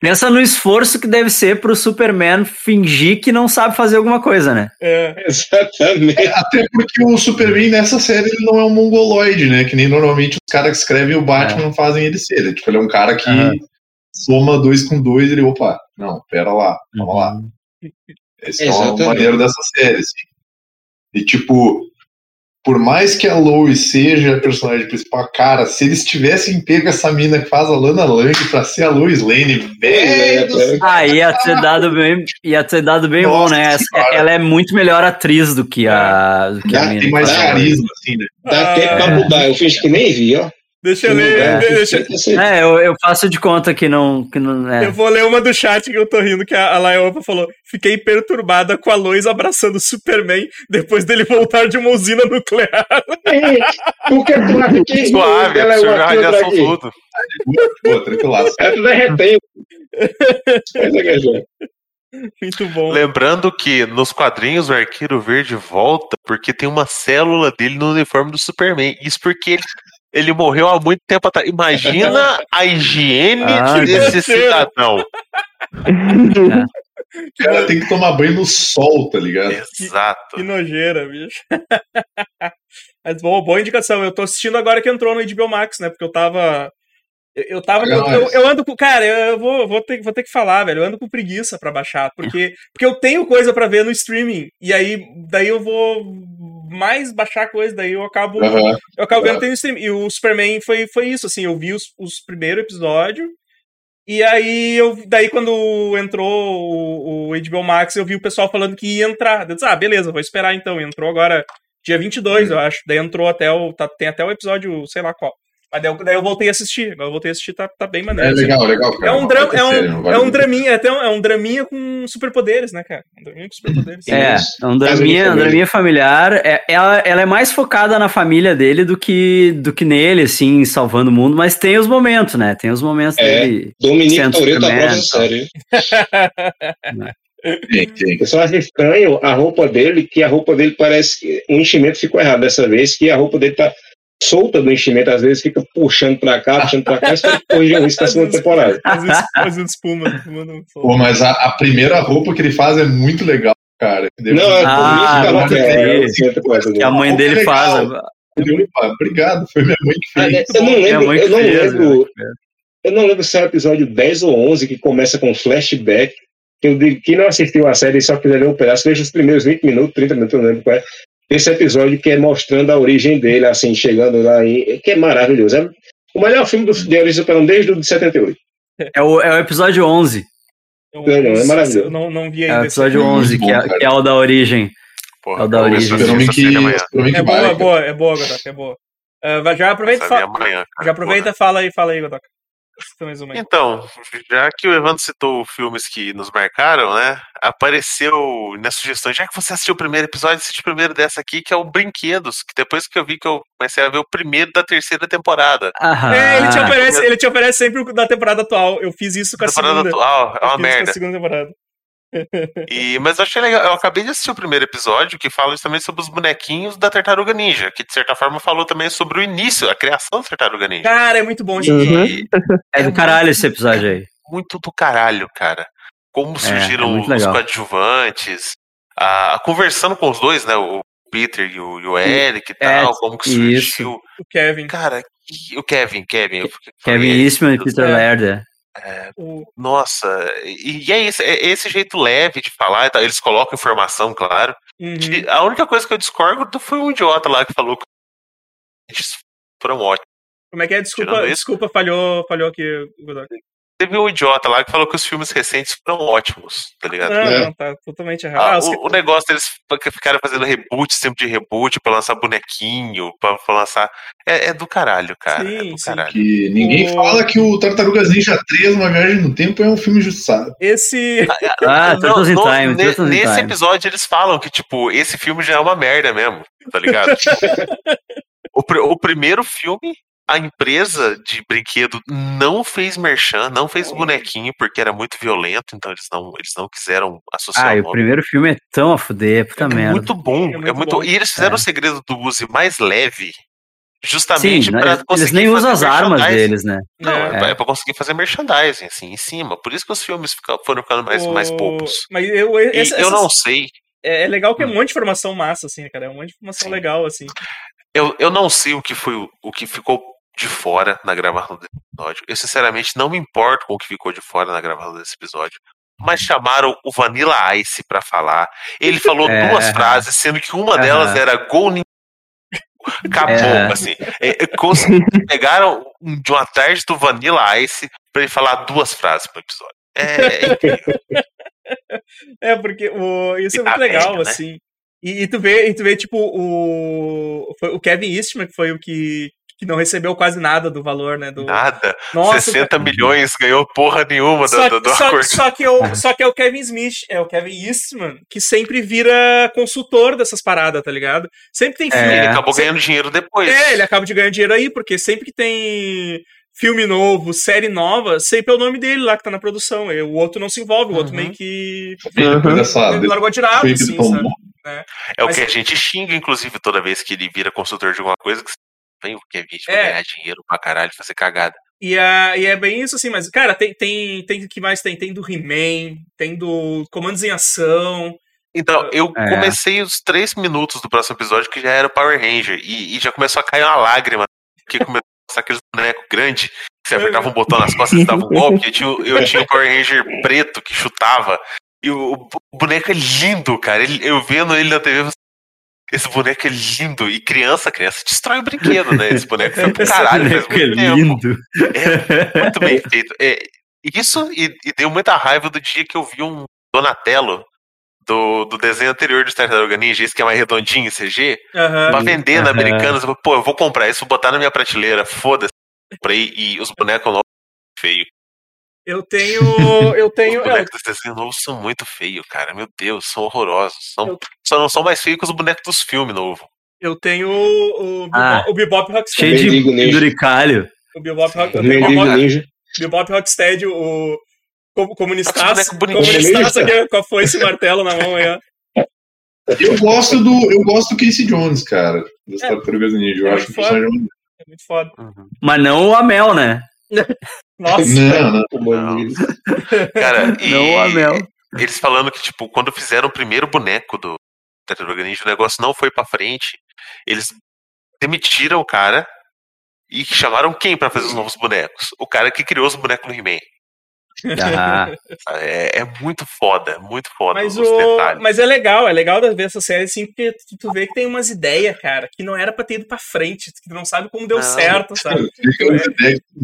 Pensa no esforço que deve ser pro Superman fingir que não sabe fazer alguma coisa, né? É. Exatamente. Até porque o Superman nessa série ele não é um mongoloide, né? Que nem normalmente os caras que escrevem o Batman fazem ele ser. Ele, tipo, ele é um cara que Aham. soma dois com dois e ele, opa, não, pera lá, vamos lá. Esse é o Exatamente. maneiro dessa série, assim. E tipo, por mais que a Lois seja a personagem principal, cara, se eles tivessem pego essa mina que faz a Lana Lang pra ser a Lois Lane, velho céu. Ah, ia ter dado bem, ia ter dado bem bom, Nossa né? Essa- senhora. Ela é muito melhor atriz do que a, do que a Dá- mina. Tem mais Ah, carisma, assim, né? Dá Ah. tempo pra mudar. Eu fiz que nem vi, ó. Deixa eu ler. É. Deixa, É, eu, eu faço de conta que não. Que não é. Eu vou ler uma do chat que eu tô rindo, que a a Laiopa falou: Fiquei perturbada com a Lois abraçando o Superman depois dele voltar de uma usina nuclear. Porque tu acha que Suave, ela é uma radiação tudo. Pô, tranquilaço. É a questão. Muito bom. Lembrando que nos quadrinhos o Arqueiro Verde volta porque tem uma célula dele no uniforme do Superman. Isso porque ele, ele morreu há muito tempo atrás. Imagina a higiene Ah, desse Deus. cidadão. O cara tem que tomar banho no sol, tá ligado? Exato. Que nojeira, bicho. Mas boa, boa indicação. Eu tô assistindo agora que entrou no HBO Max, né? Porque eu tava. Eu, eu tava. Eu, eu- eu ando com. Cara, eu vou, vou, ter, vou ter que falar, velho. Eu ando com preguiça pra baixar. Porque, porque eu tenho coisa pra ver no streaming. E aí, daí eu vou mais baixar coisa, daí eu acabo. Aham. Eu acabo vendo Claro. tem stream. E o Superman foi, foi isso, assim, eu vi os, os primeiros episódios. E aí, eu, daí quando entrou o, o HBO Max, eu vi o pessoal falando que ia entrar. Eu disse, ah, beleza, vou esperar então. Entrou agora dia 22, eu acho. Daí entrou até o. tá- tem até o episódio, sei lá qual. Mas daí eu, daí eu voltei a assistir. Agora eu voltei a assistir, tá, tá bem É maneiro. assim. legal, legal. É Cara. um, Uma drama, é, um, é um draminha, até um, é um draminha com superpoderes, né, cara? Um draminha com superpoderes. É, é um draminha, um draminha familiar. É, ela, ela é mais focada na família dele do que, do que nele, assim, salvando o mundo, mas tem os momentos, né? Tem os momentos É. dele. Dominique Superman, aprova então. tem. Eu só acho estranho a roupa dele, que a roupa dele parece que o enchimento ficou errado dessa vez, que a roupa dele tá solta do enchimento, às vezes fica puxando pra cá, puxando pra cá, espero que corrijam isso na segunda temporada. Fazendo espuma. Pô, mas a, a primeira roupa que ele faz é muito legal, cara. Não, é Ah, por isso que é temporada Que a mãe dele faz. Opa, obrigado, foi minha mãe que Ah, fez. né, Eu não É lembro, eu não fez, lembro, né? eu não lembro se é o episódio 10 ou 11 que começa com flashback. Que eu digo, quem não assistiu a série e só quiser ver um pedaço, veja os primeiros 20 minutos, 30 minutos, eu não lembro qual é. Esse episódio que é mostrando a origem dele, assim, chegando lá, em, que é maravilhoso. É o melhor filme do, de origem Superman desde o de 78. É o, é o episódio 11. Eu, Não, não, é maravilhoso. Eu não, não vi É o ainda. episódio filme é 11, muito que bom, é, que é o da origem. Porra, É o da origem. que, É boa, é boa, é boa, Godok, é boa. Vai- já aproveita e é fala. amanhã. Já aproveita e fala aí, fala aí, Godok. Cita mais uma aí. Então, já que o Evandro citou filmes que nos marcaram, né? Apareceu nas sugestões, já que você assistiu o primeiro episódio, assiste o primeiro dessa aqui, que é o Brinquedos, que depois que eu vi que eu comecei a ver o primeiro da terceira temporada. Aham. É, ele te, oferece, ele te oferece sempre o da temporada atual. Eu fiz isso com a temporada segunda. atual, é Eu uma fiz isso com merda. a segunda temporada. E, mas eu achei legal. Eu acabei de assistir o primeiro episódio que fala justamente sobre os bonequinhos da Tartaruga Ninja, que de certa forma falou também sobre o início, a criação da Tartaruga Ninja. Cara, é muito bom Uhum. episódio. E É do caralho esse episódio aí. muito do caralho, cara. Como surgiram é muito os coadjuvantes, a, conversando com os dois, né? O Peter e o, e o Eric e É, tal, como que isso. surgiu. O Kevin. Cara, que- o Kevin, Kevin. Kevin Eastman e Peter É. Laird. O, Nossa, e, e é, esse, é esse jeito leve de falar, e tal, eles colocam informação, claro. uhum. Que A única coisa que eu discordo foi um idiota lá que falou que foram ótimos. Como é que é? Desculpa, Tirando isso- desculpa falhou, falhou aqui, Godot. Teve um idiota lá que falou que os filmes recentes foram ótimos, tá ligado? Não, É. não, tá totalmente errado. Ah, Ah, o, o negócio deles fica- ficaram fazendo reboot, sempre de reboot, pra lançar bonequinho, pra, pra lançar. É, é do caralho, cara. é Sim, do sim. caralho. Que ninguém O- fala que o Tartarugas Ninja 3, Uma Viagem no Tempo, é um filme justiçado. Esse. Ah, Não, Turtles in no- Time, ne- nesse Time. episódio eles falam que, tipo, esse filme já é uma merda mesmo, tá ligado? o, pr- o primeiro filme, a empresa de brinquedo não fez merchan, não fez bonequinho, porque era muito violento, então eles não, eles não quiseram associar Ah, o o primeiro filme é tão a fuder, puta É merda. muito bom, É é muito muito, bom. E eles fizeram É. o segredo do use mais leve, justamente né, eles conseguir nem usam as armas deles, né? Não, é, É. pra- é pra conseguir fazer merchandising, assim, em cima. Por isso que os filmes foram ficando mais, mais o- poucos. Mas eu, E esse- eu essas- não sei, é, é legal que é um Hum. monte de informação massa, assim, cara. É um monte de informação Sim. legal, assim. eu, eu não sei o que foi o, o que ficou de fora na gravação desse episódio. Eu sinceramente não me importo com o que ficou de fora na gravação desse episódio. Mas chamaram o Vanilla Ice pra falar. Ele falou É. duas frases, sendo que uma delas era Go Acabou, É. assim. É, é, pegaram de uma tarde do Vanilla Ice pra ele falar duas frases pro episódio. É, É, porque o, isso é E tá muito legal, velho, né? assim. E, e tu vê, e tu vê, tipo, o. O Kevin Eastman, que foi o que, que não recebeu quase nada do valor, né? Do, nada. Nossa, 60 milhões ganhou porra nenhuma do, Só, do, do só- acordo. só que é o, só que é o Kevin Smith, é o Kevin Eastman, que sempre vira consultor dessas paradas, tá ligado? Sempre tem filme. Ele É. acabou Sempre- ganhando dinheiro depois. É, ele acaba de ganhar dinheiro aí, porque sempre que tem filme novo, série nova, sempre é o nome dele lá que tá na produção. E o outro não se envolve, o outro Uhum. meio que dessa. ele largou Foi que assim, sabe? É o Mas- que a gente xinga, inclusive, toda vez que ele vira consultor de alguma coisa, que vem o Kevin vai É. ganhar dinheiro pra caralho, fazer cagada. E, é- e é bem isso, assim, mas, cara, tem, tem, tem o que mais tem? Tem do He-Man, tem do Comandos em Ação. Então, eu É. comecei os três minutos do próximo episódio que já era o Power Ranger, e, e já começou a cair uma lágrima, porque começou a mostrar aqueles bonecos grandes, que você apertava um botão nas costas e dava um golpe, eu tinha, o- eu tinha o Power Ranger preto que chutava, e o, o boneco é lindo, cara, Ele- eu vendo ele na TV, eu esse boneco é lindo, e criança, criança destrói o brinquedo, né, esse boneco foi pro Esse caralho, faz boneco é tempo. lindo. É muito bem feito. É, isso e, e deu muita raiva do dia que eu vi um Donatello do, do desenho anterior do Tartaruga Ninja, esse que é mais redondinho em CG, Aham. pra vender na. Americanas. Eu falei, Pô, eu vou comprar isso, vou botar na minha prateleira, foda-se. Comprei e os bonecos novos são feios. Eu tenho. Eu Os tenho. é, bonecos desse desenho novo são muito feios, cara. Meu Deus, são horrorosos. São, Eu- Só não são mais feios que os bonecos dos filmes novos. Eu tenho o, o, Ah. o Bebop Rocksteady. Cheio de penduricalho. O Bebop, Rock, o Mendigo Bebop, Rocksteady, o co- comunistaço. Comunistaço aqui com a foice e martelo na mão aí, ó. Eu gosto do, eu gosto do Casey Jones, cara, das É. Tartarugas Ninja. Eu É acho que É muito foda. Mas não o Amel, né? Nossa. Não, não. Cara, e Não o Amel. eles falando que, tipo, quando fizeram o primeiro boneco do Tartaruga Ninja, o negócio não foi pra frente. Eles demitiram o cara e chamaram quem pra fazer os novos bonecos? O cara que criou os bonecos do He-Man. Ah, É, é muito foda, muito foda Mas, os o, detalhes. mas é legal, é legal ver essa série assim, porque tu, tu vê que tem umas ideias, cara, que não era pra ter ido pra frente, que tu não sabe como deu Não. certo, sabe?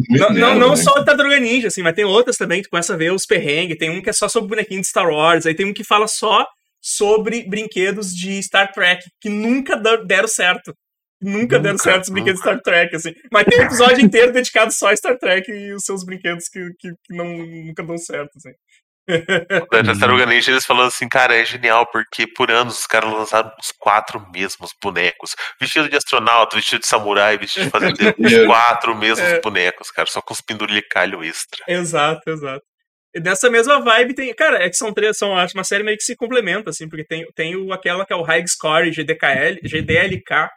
Muito Não, não, não né? só o Tartaruga Ninja, assim, mas tem outras também, tu começa a ver os perrengues, tem um que é só sobre bonequinho de Star Wars, aí tem um que fala só sobre brinquedos de Star Trek, que nunca deram certo. Nunca, deram Nunca, certo os brinquedos de Star Trek, assim. Mas tem um episódio inteiro dedicado só a Star Trek e os seus brinquedos que, que, que não, nunca dão certo, assim. Da Tartaruga Ninja, eles falando assim, cara, é genial, porque por anos os caras lançaram os quatro mesmos bonecos. Vestido de astronauta, vestido de samurai, vestido de fazendeiro. os quatro mesmos É. bonecos, cara, só com os penduricalhos extra. Exato, exato. E nessa mesma vibe tem. Cara, é que são três, são acho uma série meio que se complementa, assim, porque tem, tem o, aquela que é o High Score GDKL, GDLK,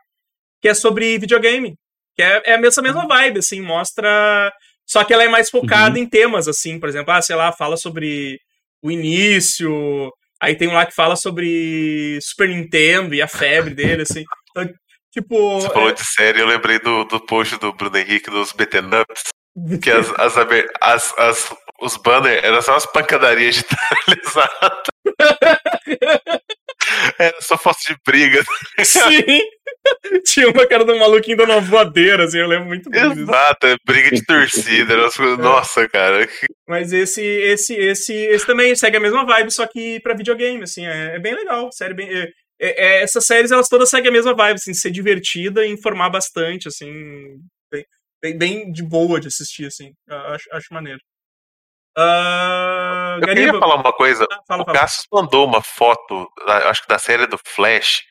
que é sobre videogame. Que é, é essa mesma vibe, assim, mostra. Só que ela é mais focada em temas, assim, por exemplo, ah, sei lá, fala sobre o início. Aí tem um lá que fala sobre Super Nintendo e a febre dele, assim. Então, tipo. Você falou de série, eu lembrei do, do post do Bruno Henrique dos Beaten Ups, que as, as, as- as- os banners eram só umas pancadarias digitalizadas. Era só foto de briga. Sim! Tinha uma cara do maluquinho dando uma voadeira, assim, eu lembro muito bem disso. Exato, é briga de torcida. coisas- Nossa, cara. Mas esse, esse, esse, esse também segue a mesma vibe, só que pra videogame, assim, é, é bem legal, série bem... é- é- é- essas séries, elas todas seguem a mesma vibe, assim, ser divertida e informar bastante, assim, bem, bem, bem de boa de assistir, assim, acho, acho maneiro. Ah, Eu queria falar uma coisa. Ah, fala, O. Cassius mandou uma foto, da- acho que da série do Flash.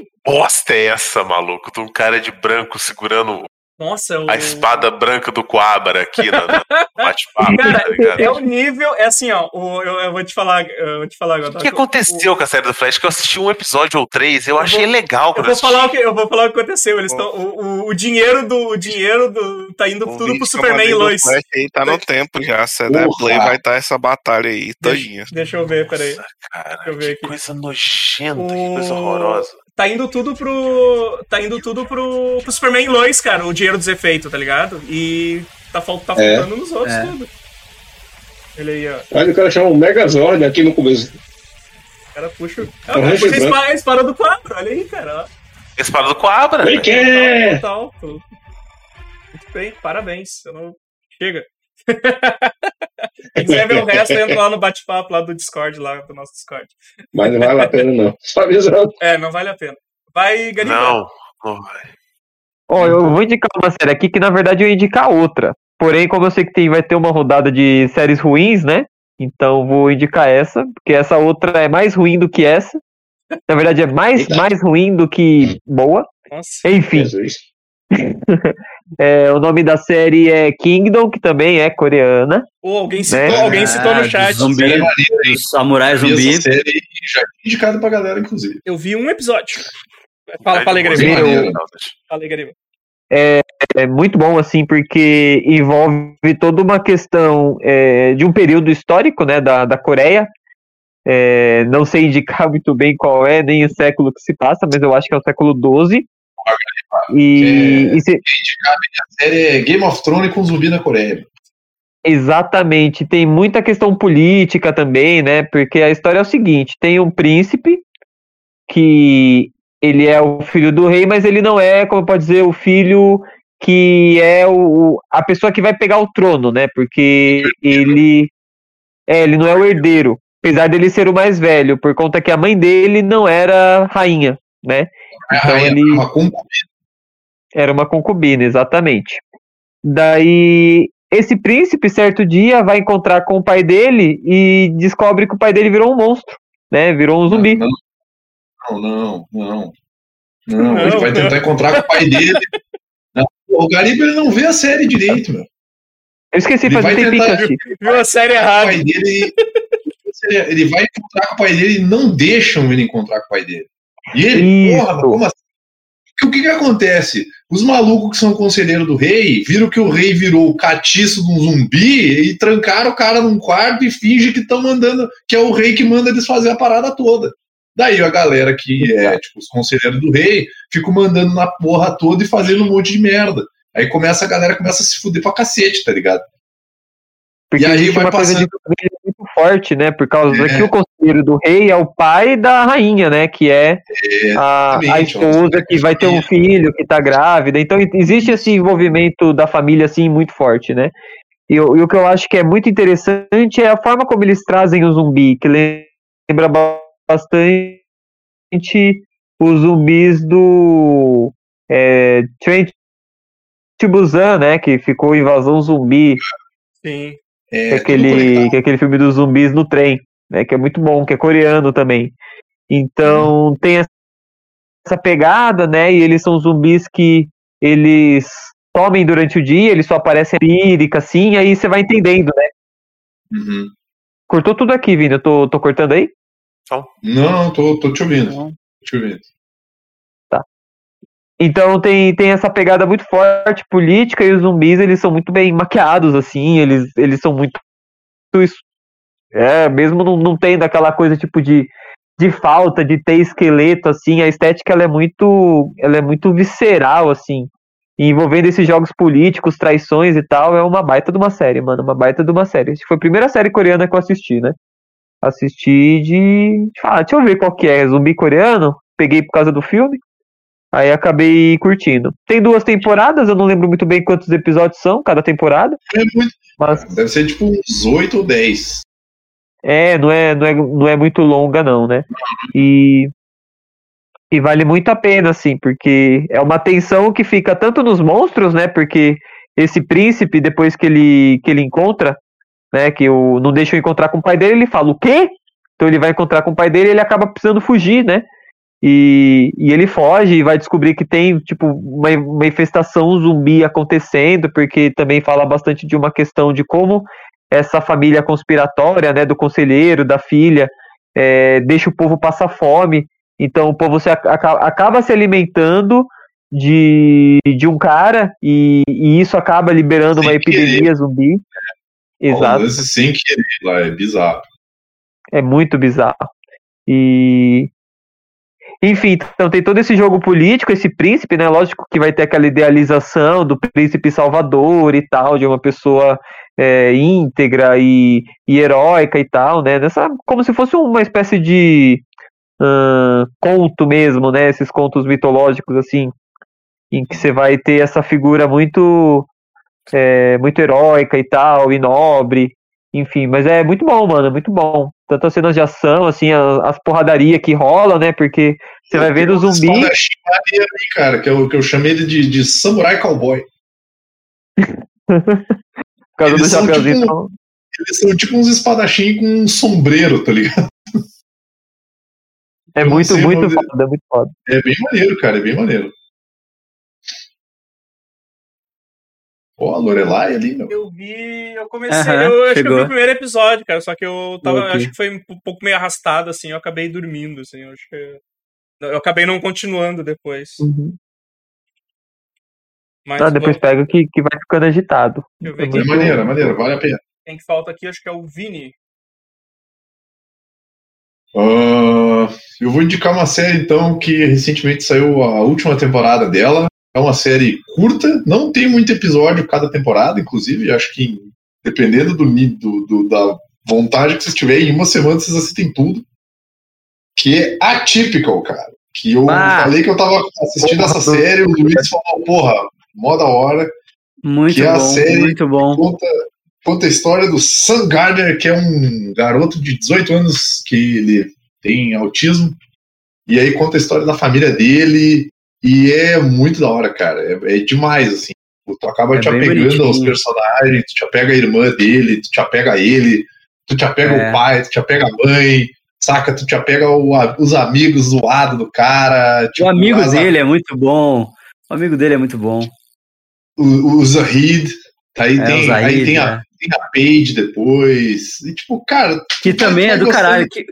Que bosta é essa, maluco? De um cara de branco segurando Nossa, o... a espada branca do Coabra aqui na, na no bate-papo, Cara, tá é o nível, é assim, ó, o- eu, eu vou te falar, eu vou te falar agora. O que aconteceu com a série do Flash? Que eu assisti um episódio ou três, eu achei legal Eu vou falar o que eu vou falar o que aconteceu. Eles estão o, o, o dinheiro do o dinheiro do tá indo O tudo pro que eu Superman e Lois. Aí tá no tempo já. Se der play, vai estar essa batalha aí, todinha. Deixa eu ver, peraí. Nossa, cara, Deixa eu ver que aqui. coisa nojenta, que O- coisa horrorosa. Tá indo tudo pro tá indo tudo pro, pro Superman Lois, cara, o dinheiro dos efeitos, tá ligado? E tá, fal- tá É. faltando nos outros É. tudo. Ele aí, ó. Olha, o cara chama o Megazord aqui no começo. O cara puxa. o- Tá Ah, é a espada, a espada do quadro, olha aí, cara. ó. Espada do Coabra. Vem que é! Total, total. Muito bem, parabéns. Eu não... Chega. Quem quiser ver o resto, entra lá no bate-papo lá do Discord, lá do nosso Discord. Mas não vale a pena, não. Só avisando. É, não vale a pena. Vai, Gariba. Não, não vai. Ó, eu vou indicar uma série aqui que na verdade eu ia indicar outra. Porém, como eu sei que tem, vai ter uma rodada de séries ruins, né? Então vou indicar essa, porque essa outra é mais ruim do que essa. Na verdade, é mais, Eita. mais ruim do que boa. Nossa. Enfim. é, o nome da série é Kingdom, que também é coreana. Ou alguém citou, Né? alguém citou Ah, no chat. Zumbi, do Samurai Zumbi. essa série já indicado pra galera, inclusive. Eu vi um episódio. Fala, fala. Maneiro. maneiro, Caldas. Fala Gariba. É muito bom, assim, porque envolve toda uma questão é, de um período histórico, né, da, da Coreia. É, não sei indicar muito bem qual é, nem o século que se passa, mas eu acho que é o século XII. E, e se- A série é Game of Thrones com zumbi na Coreia. exatamente, tem muita questão política também, né, porque a história é o seguinte, tem um príncipe que ele é o filho do rei, mas ele não é, como pode dizer, o filho que é o, a pessoa que vai pegar o trono, né? Porque ele é, ele não é o herdeiro, apesar dele ser o mais velho, por conta que a mãe dele não era rainha, né? Então rainha ele- é uma concubina. Era uma concubina, exatamente. Daí esse príncipe certo dia vai encontrar com o pai dele e descobre que o pai dele virou um monstro, né? Virou um zumbi. Não, não, não. não. Não, Não, ele vai não. tentar encontrar com o pai dele. Não, o Gariba ele não vê a série direito, meu. Eu esqueci Ele faz vai tempinho assisti. Viu a série O errada. pai dele. Ele vai encontrar com o pai dele e não deixam ele encontrar com o pai dele. E ele, Isso. porra, como assim? O que, que acontece? Os malucos que são conselheiro do rei viram que o rei virou o catiço de um zumbi e trancaram o cara num quarto e fingem que estão mandando, que é o rei que manda eles fazer a parada toda. Daí a galera que é, tipo, os conselheiros do rei, ficam mandando na porra toda e fazendo um monte de merda. Aí começa a galera começa a se fuder pra cacete, tá ligado? Porque E aí existe vai uma coisa de passando- família muito forte, né? Por causa É. que o conselheiro do rei é o pai da rainha, né? Que é a, a exatamente, esposa que vai ter um filho, que tá grávida. Então existe esse envolvimento da família, assim, muito forte, né? E, o- e o que eu acho que é muito interessante é a forma como eles trazem o zumbi, que lembra ba- bastante os zumbis do é, Train to Busan, né? Que ficou Invasão Zumbi Sim. É, é aquele, é aquele filme dos zumbis no trem, né? Que é muito bom, que é coreano também. Então tem essa pegada, né? E eles são zumbis que eles somem durante o dia, eles só aparecem empírica, assim, aí você vai entendendo, né? Uhum. Cortou tudo aqui, Vini. Eu tô, tô cortando aí? Não, não, tô, tô te ouvindo. Tô te ouvindo. Então tem, tem essa pegada muito forte política e os zumbis eles são muito bem maquiados assim, eles, eles são muito. É, mesmo não, não tendo aquela coisa tipo de, de falta de ter esqueleto assim, a estética ela é muito ela é muito visceral assim. E envolvendo esses jogos políticos, traições e tal, é uma baita de uma série, mano, uma baita de uma série. Acho que foi a primeira série coreana que eu assisti, né? Assisti de, de falar, deixa eu ver qual que é, zumbi coreano. Peguei por causa do filme. Aí acabei curtindo. Tem duas temporadas, eu não lembro muito bem quantos episódios são cada temporada. É muito- Mas Deve ser tipo uns 8 ou 10. é, não é, não é, não é muito longa, não, né? E, e vale muito a pena, assim, porque é uma tensão que fica tanto nos monstros, né? Porque esse príncipe, depois que ele, que ele encontra, né? Que o, não deixa eu encontrar com o pai dele, ele fala, o quê? Então ele vai encontrar com o pai dele e ele acaba precisando fugir, né? E, e ele foge e vai descobrir que tem, tipo, uma, uma infestação zumbi acontecendo, porque também fala bastante de uma questão de como essa família conspiratória, né, do conselheiro, da filha, é, deixa o povo passar fome. Então o povo se, aca- acaba se alimentando de, de um cara e, e isso acaba liberando uma Sem querer. epidemia zumbi. Exato. Sem querer lá, é bizarro. É muito bizarro. E. Enfim, então tem todo esse jogo político, esse príncipe, né? Lógico que vai ter aquela idealização do príncipe salvador e tal, de uma pessoa é, íntegra e, e heróica e tal, né? Nessa, como se fosse uma espécie de ahn, conto mesmo, né? Esses contos mitológicos, assim, em que você vai ter essa figura muito, é, muito heróica e tal, e nobre, enfim, mas é muito bom, mano, é muito bom. Tanto as cenas de ação, assim, as, as porradaria que rola, né? Porque você vai vendo o um zumbi. maneiro cara, que eu, que eu chamei ele de, de samurai cowboy. Por causa do Eles são chapeuzinho. tipo- então, Eles são tipo uns espadachim com um sombreiro, tá ligado? é eu muito, muito foda, é muito foda. É bem maneiro, cara, é bem maneiro. Ó, a Lorelai ali, meu. Eu vi, eu comecei, Aham, eu acho que eu vi chegou. o primeiro episódio, cara, só que eu tava, Ok. acho que foi um pouco meio arrastado, assim, eu acabei dormindo, assim, eu acho que... Eu acabei não continuando depois. Uhum. Mas Ah, depois pega que, que vai ficando agitado. eu é maneiro, é maneiro, vale a pena. quem que falta aqui, acho que é o Vini. Ah, eu vou indicar uma série, então, que recentemente saiu a última temporada dela. É uma série curta, não tem muito episódio cada temporada, inclusive. Acho que, dependendo do, do- do- da vontade que vocês tiverem, em uma semana vocês assistem tudo. Que é Atypical, cara. Que eu Ah. falei que eu tava assistindo essa série, o Luiz falou, porra, mó da hora. Muito Que é a bom, série- muito bom. Conta, conta a história do Sam Gardner, que é um garoto de 18 anos que ele tem autismo. E aí conta a história da família dele. E é muito da hora, cara. É, é demais, assim. Tu acaba É te apegando aos bonitinho. personagens, tu te apega a irmã dele, tu te apega a ele, tu te apega É. o pai, tu te apega a mãe, saca? Tu te apega ao- a- os amigos zoados do cara. O tipo, amigo as- dele é muito bom. O amigo dele é muito bom. o, o Zahid. Aí, É, tem, o Zahid, aí tem, a, né? tem a Paige depois. E, tipo, cara, Que também é do gostando. caralho. Que,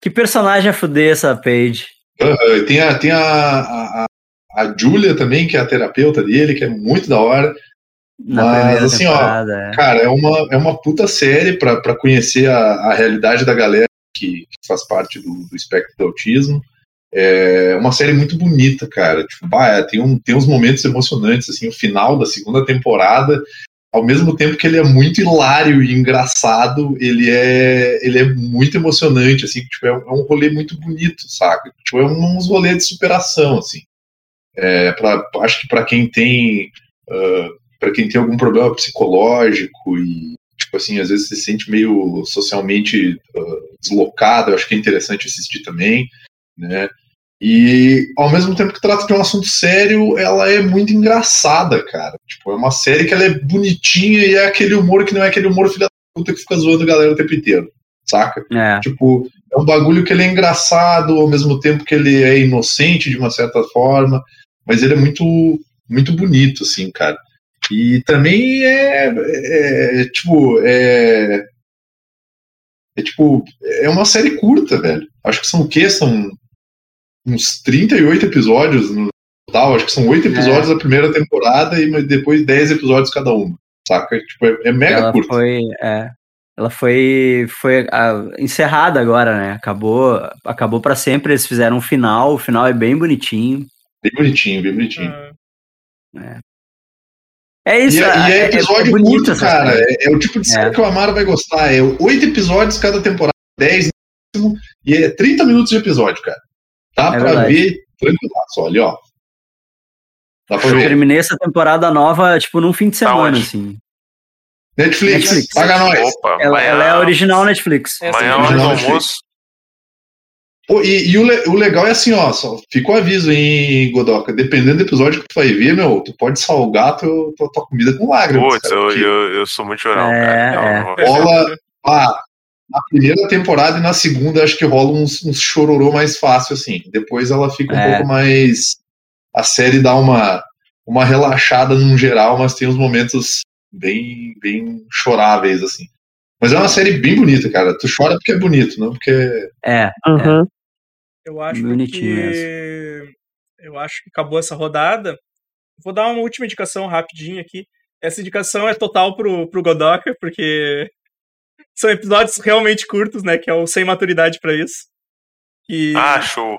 que personagem a fuder essa Paige. Uh, tem a, tem a, a, a- também, que é a terapeuta dele, que é muito da hora. Na Mas, assim, ó, é. Cara, é uma, é uma puta série pra pra conhecer a, a realidade da galera que, que faz parte do, do espectro do autismo. É uma série muito bonita, cara. Tipo, bah, é, tem, um, tem uns momentos emocionantes, assim, o final da segunda temporada, ao mesmo tempo que ele é muito hilário e engraçado, ele é, ele é muito emocionante, assim, tipo, é, um- é um rolê muito bonito, saca? Tipo, é um- uns rolês de superação, assim. É, pra, acho que para quem tem para quem tem algum problema psicológico e tipo assim às vezes se sente meio socialmente ah, deslocado acho que é interessante assistir também né e ao mesmo tempo que trata de um assunto sério ela é muito engraçada cara tipo é uma série que ela é bonitinha e é aquele humor que não é aquele humor filha da puta que fica zoando a galera o tempo inteiro saca É. Tipo, é um bagulho que ele é engraçado, ao mesmo tempo que ele é inocente de uma certa forma, mas ele é muito, muito bonito, assim, cara. E também é, é- é, tipo, é, é tipo, é uma série curta, velho. Acho que são o quê? São uns 38 episódios no total. Acho que são 8 episódios da primeira temporada e depois 10 episódios cada uma. Saca? Tipo, é, é mega ela curta. foi. É, ela foi, foi ah, encerrada agora, né? Acabou, acabou para sempre. Eles fizeram um final. O final é bem bonitinho. Bem bonitinho, bem bonitinho. Ah, É isso. E, é- e é episódio bonito curto, essa cara. série. É, é o tipo de série É. que o Amaro vai gostar. É oito episódios cada temporada, 10 no máximo, e é 30 minutos de episódio, cara. Dá É pra verdade. ver tranquilaço, olha, ó. Dá pra Eu ver. terminei essa temporada nova, tipo, num fim de semana, onde? assim. Netflix, Netflix. paga nós. Opa, Ela, ela é original Netflix. Essa amanhã, é hora do original almoço. Pô, e e o, le- o legal é assim, ó, só fica o aviso, hein, Godoka. Dependendo do episódio que tu vai ver, meu, tu pode salgar teu, tua, tua comida com lágrimas. Putz, cara, eu, eu, eu sou muito chorão, É, cara. Não, é. rola. Ah, na primeira temporada e na segunda, acho que rola uns, uns chororô mais fácil, assim. Depois ela fica um É. pouco mais. A série dá uma, uma relaxada num geral, mas tem uns momentos bem, bem choráveis, assim. Mas é uma série bem bonita, cara. Tu chora porque é bonito, não porque. É, Uhum. Eu acho Bonitinho que. Eu acho que acabou essa rodada. Vou dar uma última indicação rapidinho aqui. Essa indicação é total pro, pro Godoka, porque são episódios realmente curtos, né? Que é o Sem Maturidade pra isso. Que Ah, show.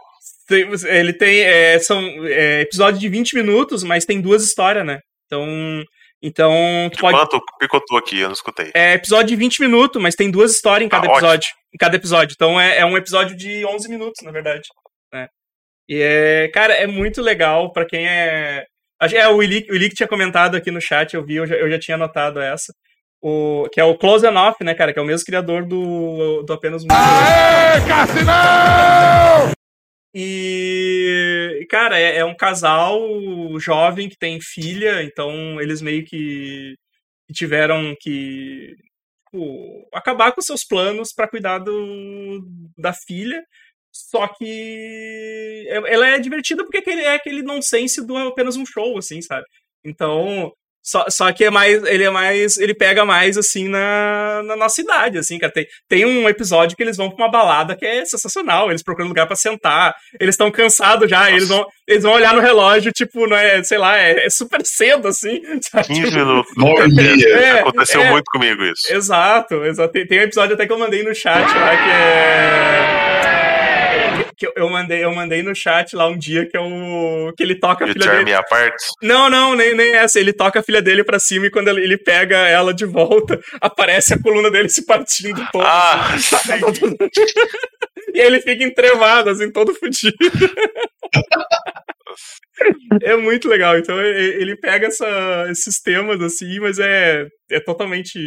ele tem. é, são é, episódios de 20 minutos, mas tem duas histórias, né? Então. Então, tu De pode. quanto picotou aqui? Eu não escutei. É episódio de 20 minutos, mas tem duas histórias em cada Ah, ótimo. episódio. Em cada episódio. Então é, é um episódio de 11 minutos, na verdade. né? E é, cara, é muito legal pra quem é. É, o Ili, o Ili que tinha comentado aqui no chat, eu vi, eu já, eu já tinha anotado essa. O, que é o Close Enough, né, cara? Que é o mesmo criador do, do Apenas um. E, cara, é, é um casal jovem que tem filha, então eles meio que tiveram que tipo, acabar com seus planos pra cuidar do, da filha. Só que é- ela é divertida porque aquele, é aquele nonsense do apenas um show, assim, sabe? Então, só, só que é mais, ele é mais, ele pega mais, assim, na, na nossa idade, assim, cara. Tem, tem um episódio que eles vão pra uma balada que é sensacional, eles procuram lugar pra sentar, eles estão cansados já, eles vão, eles vão olhar no relógio, tipo, não é, sei lá, é, é super cedo, assim, sabe? 15 Tipo, minutos. Meia. É, Aconteceu é. muito comigo isso. Exato, exato. Tem, tem um episódio até que eu mandei no chat lá que é. Que eu, eu mandei, eu mandei no chat lá um dia que o. que ele toca a De filha dele. Me Apart. Não, não, nem, nem essa. Ele toca a filha dele pra cima e quando ele, pega ela de volta, aparece a coluna dele se partindo toda. Ah, assim. e aí ele fica entrevado, assim, todo fudido. é muito legal. Então e- ele pega essa- esses temas, assim, mas é, é totalmente.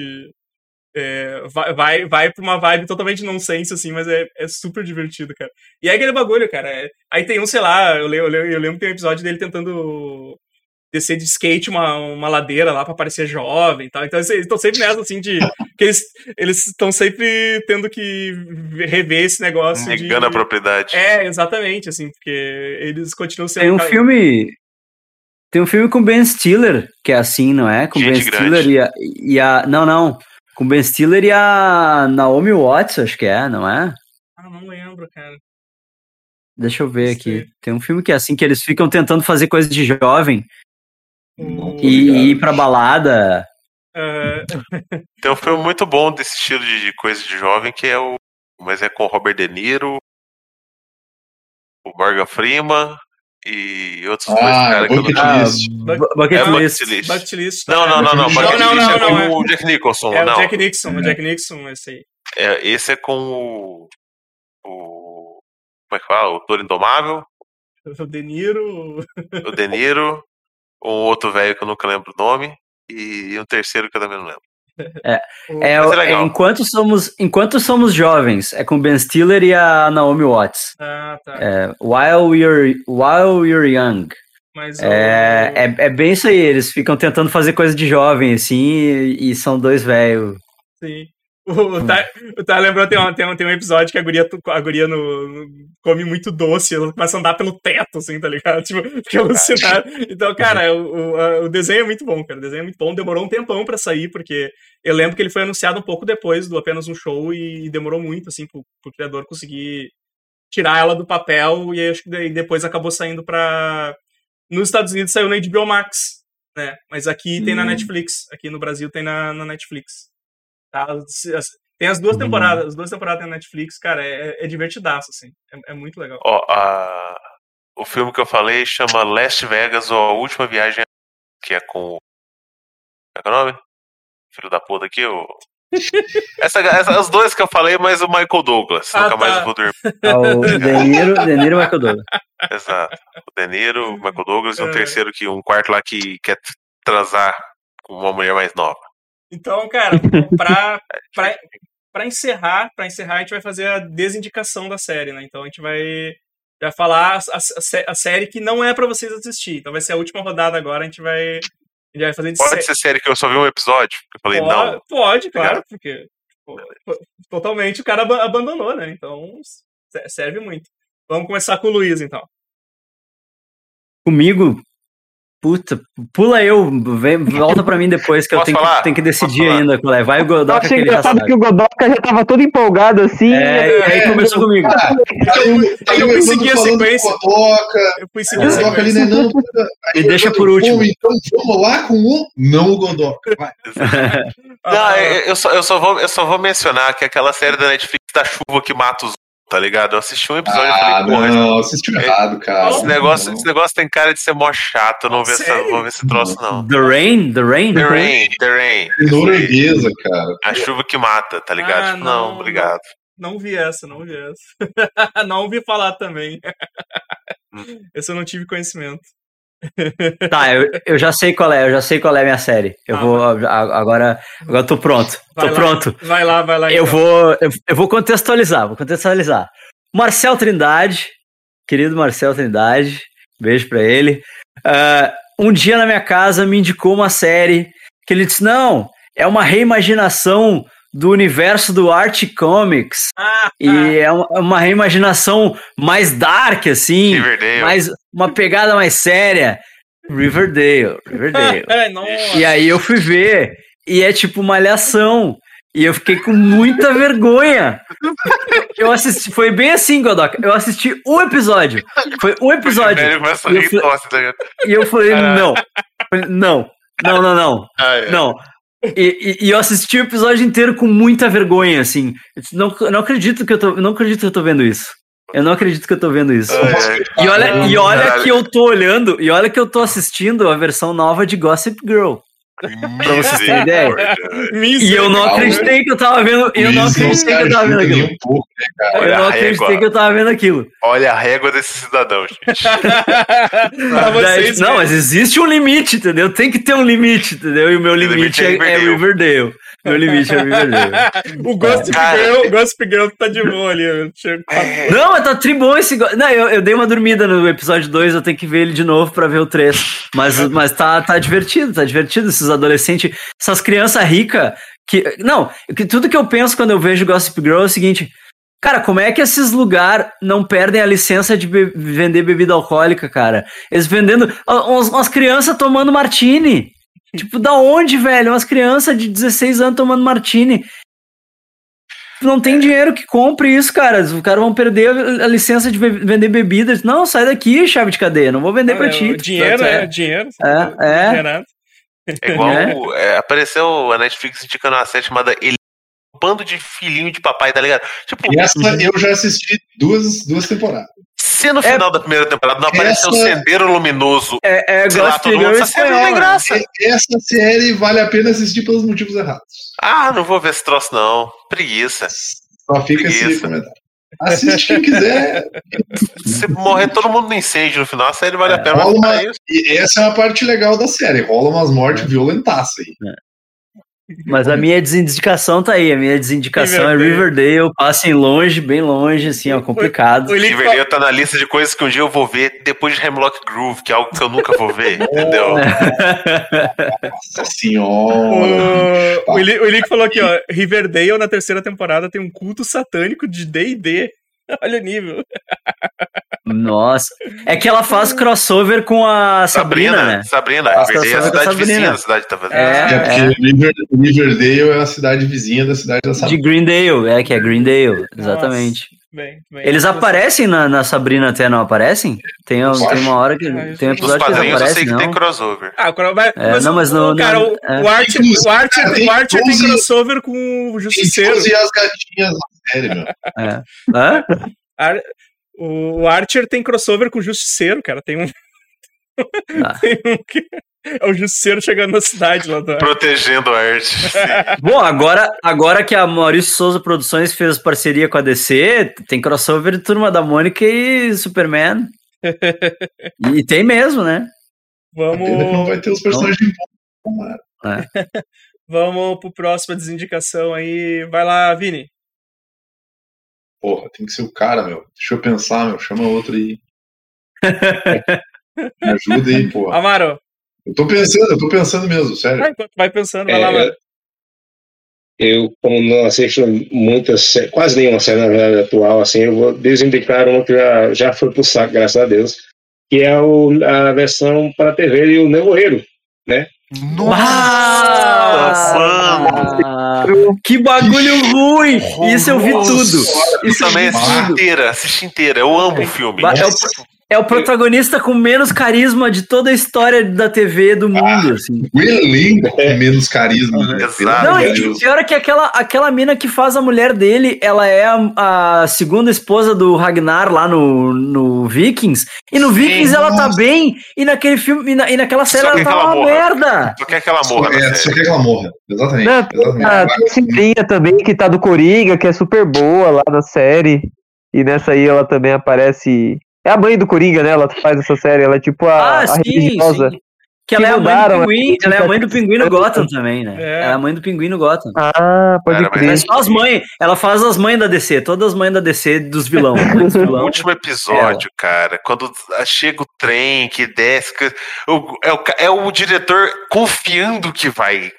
É, vai, vai, vai pra uma vibe totalmente nonsense, assim, mas é, é super divertido, cara. E é aquele bagulho, cara. é- aí tem um, sei lá, eu, eu, eu lembro que tem um episódio dele tentando descer de skate uma, uma ladeira lá pra parecer jovem e tal. Então eles estão sempre nessa, assim, de. que eles eles estão sempre tendo que rever esse negócio. negando de... a propriedade. É, exatamente, assim, porque eles continuam sendo. Tem um filme. Tem um filme com Ben Stiller, que é assim, não é? Com Ben Gente Stiller grande. e a, e a. Não, não. Com Ben Stiller e a Naomi Watts, acho que é, não é? Ah, não lembro, cara. Deixa eu ver Não aqui. Tem um filme que é assim, que eles ficam tentando fazer coisa de jovem O- e, e ir pra balada. Ah, Tem um filme muito bom desse estilo de, de coisa de jovem que é o. Mas é com o Robert De Niro, o Morgan Freeman e outros dois Ah, caras que eu não É List. Bucket List. Bucket List. Não, não, não, não. Não, Bucket não, List não, é não, com é. o Jack Nicholson. É não. o Jack Nixon, o Jack Nixon, esse aí. É, esse é com o. o como é que fala? O Toro Indomável, O De Niro. o De Niro, um outro velho que eu nunca lembro o nome, e um terceiro que eu também não lembro. É, é é enquanto, somos, enquanto somos jovens, é com Ben Stiller e a Naomi Watts. Ah, tá. É, While You're, While You're Young. Mas É, o- é, é bem isso aí, eles ficam tentando fazer coisa de jovem, assim, e, e são dois velhos. Sim. O, o Thay lembrou, tem um, tem, um, tem um episódio que a guria, a guria no, no- come muito doce, ela começa a andar pelo teto, assim, tá ligado? Tipo, fica alucinada. Então, cara, o, o, a- o desenho é muito bom, cara. O desenho é muito bom. Demorou um tempão pra sair, porque eu lembro que ele foi anunciado um pouco depois do apenas um show e demorou muito, assim, pro, pro criador conseguir tirar ela do papel e aí acho que depois acabou saindo pra. Nos Estados Unidos saiu na HBO Max, né? Mas aqui tem na Netflix. Aqui no Brasil tem na, na Netflix. Tá? As- as- Tem as duas Hum. temporadas, as duas temporadas tem na Netflix, cara, é, é divertidaço, assim. É, é muito legal. Ó, a- o filme que eu falei chama Last Vegas, ou A Última Viagem, que é com. o- Como é que é o nome? Filho da puta aqui, o Essa, essa- os dois que eu falei, mas o Michael Douglas. Ah, Nunca mais tá. eu vou dormir. Ah, o De Niro, De Niro e Michael Douglas. Exato. O De Niro, o Michael Douglas e um É. terceiro que um quarto lá que quer transar com uma mulher mais nova. Então, cara, pra, pra, pra encerrar, pra encerrar, a gente vai fazer a desindicação da série, né? Então a gente vai, vai falar a, a, a sé- a série que não é pra vocês assistir. Então vai ser a última rodada agora, a gente vai. A gente vai fazer de Pode sé- ser série que eu só vi um episódio? Eu falei, Pode, não. pode, claro, Obrigado. porque tipo, totalmente o cara aba- abandonou, né? Então se- serve muito. Vamos começar com o Luiz, então. Comigo, puta, pula eu, vem, volta pra mim depois que eu Posso tenho falar? que, tenho que decidir ainda qual é. Vai o Eu Godoka que achei ele já sabe. que o Godoka já tava todo empolgado assim. É, e aí começou comigo. Aí o- aí eu fui Evandro seguir a sequência. Godoka, Eu fui seguir a Godoka ali, sequência. né? Não, o deixa por último. "Pô, Então vamos lá com o não o Godoka. Vai. Não, eu, eu só, eu, só vou, eu só vou mencionar que aquela série da Netflix da chuva que mata os tá ligado? Eu assisti um episódio e Ah, falei, porra, não, assistiu errado, cara. esse, negócio, esse negócio tem cara de ser mó chato, eu não vou ver, essa, vou ver esse troço, não. The Rain? The Rain? The Rain, The Rain. Norueguesa, cara. A chuva que mata, tá ligado? Ah, Tipo, não, não, obrigado. Não vi essa, não vi essa. não ouvi falar também. Esse eu não tive conhecimento. Tá, eu, eu já sei qual é, eu já sei qual é a minha série. Eu Ah, vou. Agora, agora eu tô pronto. Vai Tô lá. pronto. Vai lá, vai lá. Eu então. vou, eu, eu vou contextualizar, vou contextualizar. Marcel Trindade, querido Marcel Trindade, beijo pra ele. Ah, um dia na minha casa me indicou uma série que ele disse: não, é uma reimaginação do universo do Art Comics. Ah, E é uma, uma reimaginação mais dark, assim, Riverdale. mais, uma pegada mais séria. Riverdale, Riverdale. nossa. E aí eu fui ver, e é tipo malhação. E eu fiquei com muita vergonha. Eu assisti, foi bem assim, Godoka. Eu assisti um episódio. Foi um episódio. E eu tá? E eu falei, não. Não, não, não, não. É. Não. E, e- e eu assisti o episódio inteiro com muita vergonha, assim. Não, não acredito que eu tô. Não acredito que eu tô vendo isso. Eu não acredito que eu tô vendo isso. E olha, e olha que eu tô olhando, e olha que eu tô assistindo a versão nova de Gossip Girl. Pra vocês terem ideia. E eu não acreditei que eu tava vendo. Eu não acreditei que eu tava vendo aquilo. né, Eu não acreditei que eu tava vendo aquilo. Olha a régua desse cidadão, gente. vocês, não, né? mas existe um limite, entendeu? Tem que ter um limite, entendeu? E o meu o limite limite é é, é Riverdale. Meu limite é Riverdale. o Gossip Cara. Girl, Gossip Girl tá de boa ali. É, Não, mas tá tribom esse. Não, eu, eu dei uma dormida no episódio 2, eu tenho que ver ele de novo pra ver o 3. Mas, mas tá, tá divertido, tá divertido esses adolescentes, essas crianças ricas que. Não, que tudo que eu penso quando eu vejo Gossip Girl é o seguinte. Cara, como é que esses lugares não perdem a licença de be- vender bebida alcoólica, cara? Eles vendendo. Umas, umas crianças tomando martini. Tipo, da onde, velho? Umas crianças de 16 anos tomando martini. Não tem dinheiro que compre isso, cara. Os caras vão perder a licença de be- vender bebidas. Não, sai daqui, chave de cadeia. Não vou vender pra É, ti. Dinheiro, é dinheiro. É, é. É. É igual. Né? é, apareceu a Netflix indicando uma série chamada Ele. Um bando de filhinho de papai, tá ligado? Tipo, E essa eu já assisti duas, duas temporadas. se no final da primeira temporada não apareceu o Sendeiro Luminoso, É, é sei lá, todo mundo, essa série não tem graça. Essa série vale a pena assistir pelos motivos errados. Ah, não vou ver esse troço, não. Preguiça. Só fica esse Preguiça. comentário. Assiste quem quiser. Se morrer todo mundo no incêndio no final, a série vale a pena. Uma-. E essa é a parte legal da série. Rola umas mortes violentaças aí. Mas a minha desindicação tá aí. A minha desindicação é Riverdale. Passem longe, bem longe, assim, ó, complicado. O Elick Riverdale tá na lista de coisas que um dia eu vou ver depois de Hemlock Groove, que é algo que eu nunca vou ver, entendeu? Nossa senhora. O, o, Eli- o Elick falou aqui, ó. Riverdale na terceira temporada tem um culto satânico de DD. Olha o nível. Nossa. É que ela faz crossover com a Sabrina, né? Sabrina. Nossa, Riverdale é a Sabrina. cidade vizinha Sabrina. da cidade tá fazendo. É. É porque River- Riverdale é a cidade vizinha da cidade da De Sabrina. Greendale, é que é Greendale, exatamente. Bem, bem. Eles aparecem na, na Sabrina até, não aparecem? Tem, tem uma hora que. Ah, Tem um episódio que eles quadrinhos eu sei aparecem, que não? tem crossover. Ah, o vai, É, não, mas o, no- cara, no- o, é. o Archer, o Archer, Tem o Archer tem 12 crossover com o Tem Justiceiro. 12 as gatinhas na série, meu. É. Hã? Ar- o Archer tem crossover com o Justiceiro, cara. Tem um. Ah. tem um que- É o Justiceiro chegando na cidade lá da. Protegendo a arte. Bom, agora, agora que a Maurício Souza Produções fez parceria com a DC, tem crossover de Turma da Mônica e Superman. e tem mesmo, né? Que não Vamos, vai ter os personagens bons. Tomara. vamos pro próximo desindicação aí. Vai lá, Vini. Porra, tem que ser o cara, meu. Deixa eu pensar, meu. Chama outro aí. Me ajuda aí, porra. Amaro, Eu tô pensando, eu tô pensando mesmo, sério. vai, vai pensando, vai lá, É, Amaro. Eu, como não assisto muitas, quase nenhuma série na verdade atual, assim, eu vou desindicar uma que já, já foi pro saco, graças a Deus, que é o, a versão para TV e o Nevoeiro. Ah, que bagulho ruim! Isso eu vi tudo. Isso eu também vi assisti tudo. inteira, assisti inteira. Eu amo o filme. É o, é o protagonista com menos carisma de toda a história da TV do mundo, assim. O elenco com menos carisma, né? Exato. Não, e pior é que aquela, aquela mina que faz a mulher dele, ela é a, a segunda esposa do Ragnar lá no, no Vikings. E no Vikings ela tá nossa. bem, e naquele filme, e, na- e naquela série Só ela tá uma morra. merda. Só quer que ela morra É, só série. quer que ela morra. Exatamente. Não, tem exatamente. a, tem a Cindrinha também, que tá do Coringa, que é super boa lá na série. E nessa aí ela também aparece. É a mãe do Coringa, né? Ela faz essa série, ela é tipo a, Ah, a sim, religiosa. sim. Que ela Que é a mãe mudaram, do pinguim, né? ela é a mãe do pinguim no Gotham também, né? É. Ela é a mãe do pinguim no Gotham. Ah, pode Cara, crer. Mas só as mães, ela faz as mães da DC, todas as mães da DC dos vilão. Mães dos O vilão. último episódio, cara, quando chega o trem que desce, que- o- é, o, é o diretor confiando que vai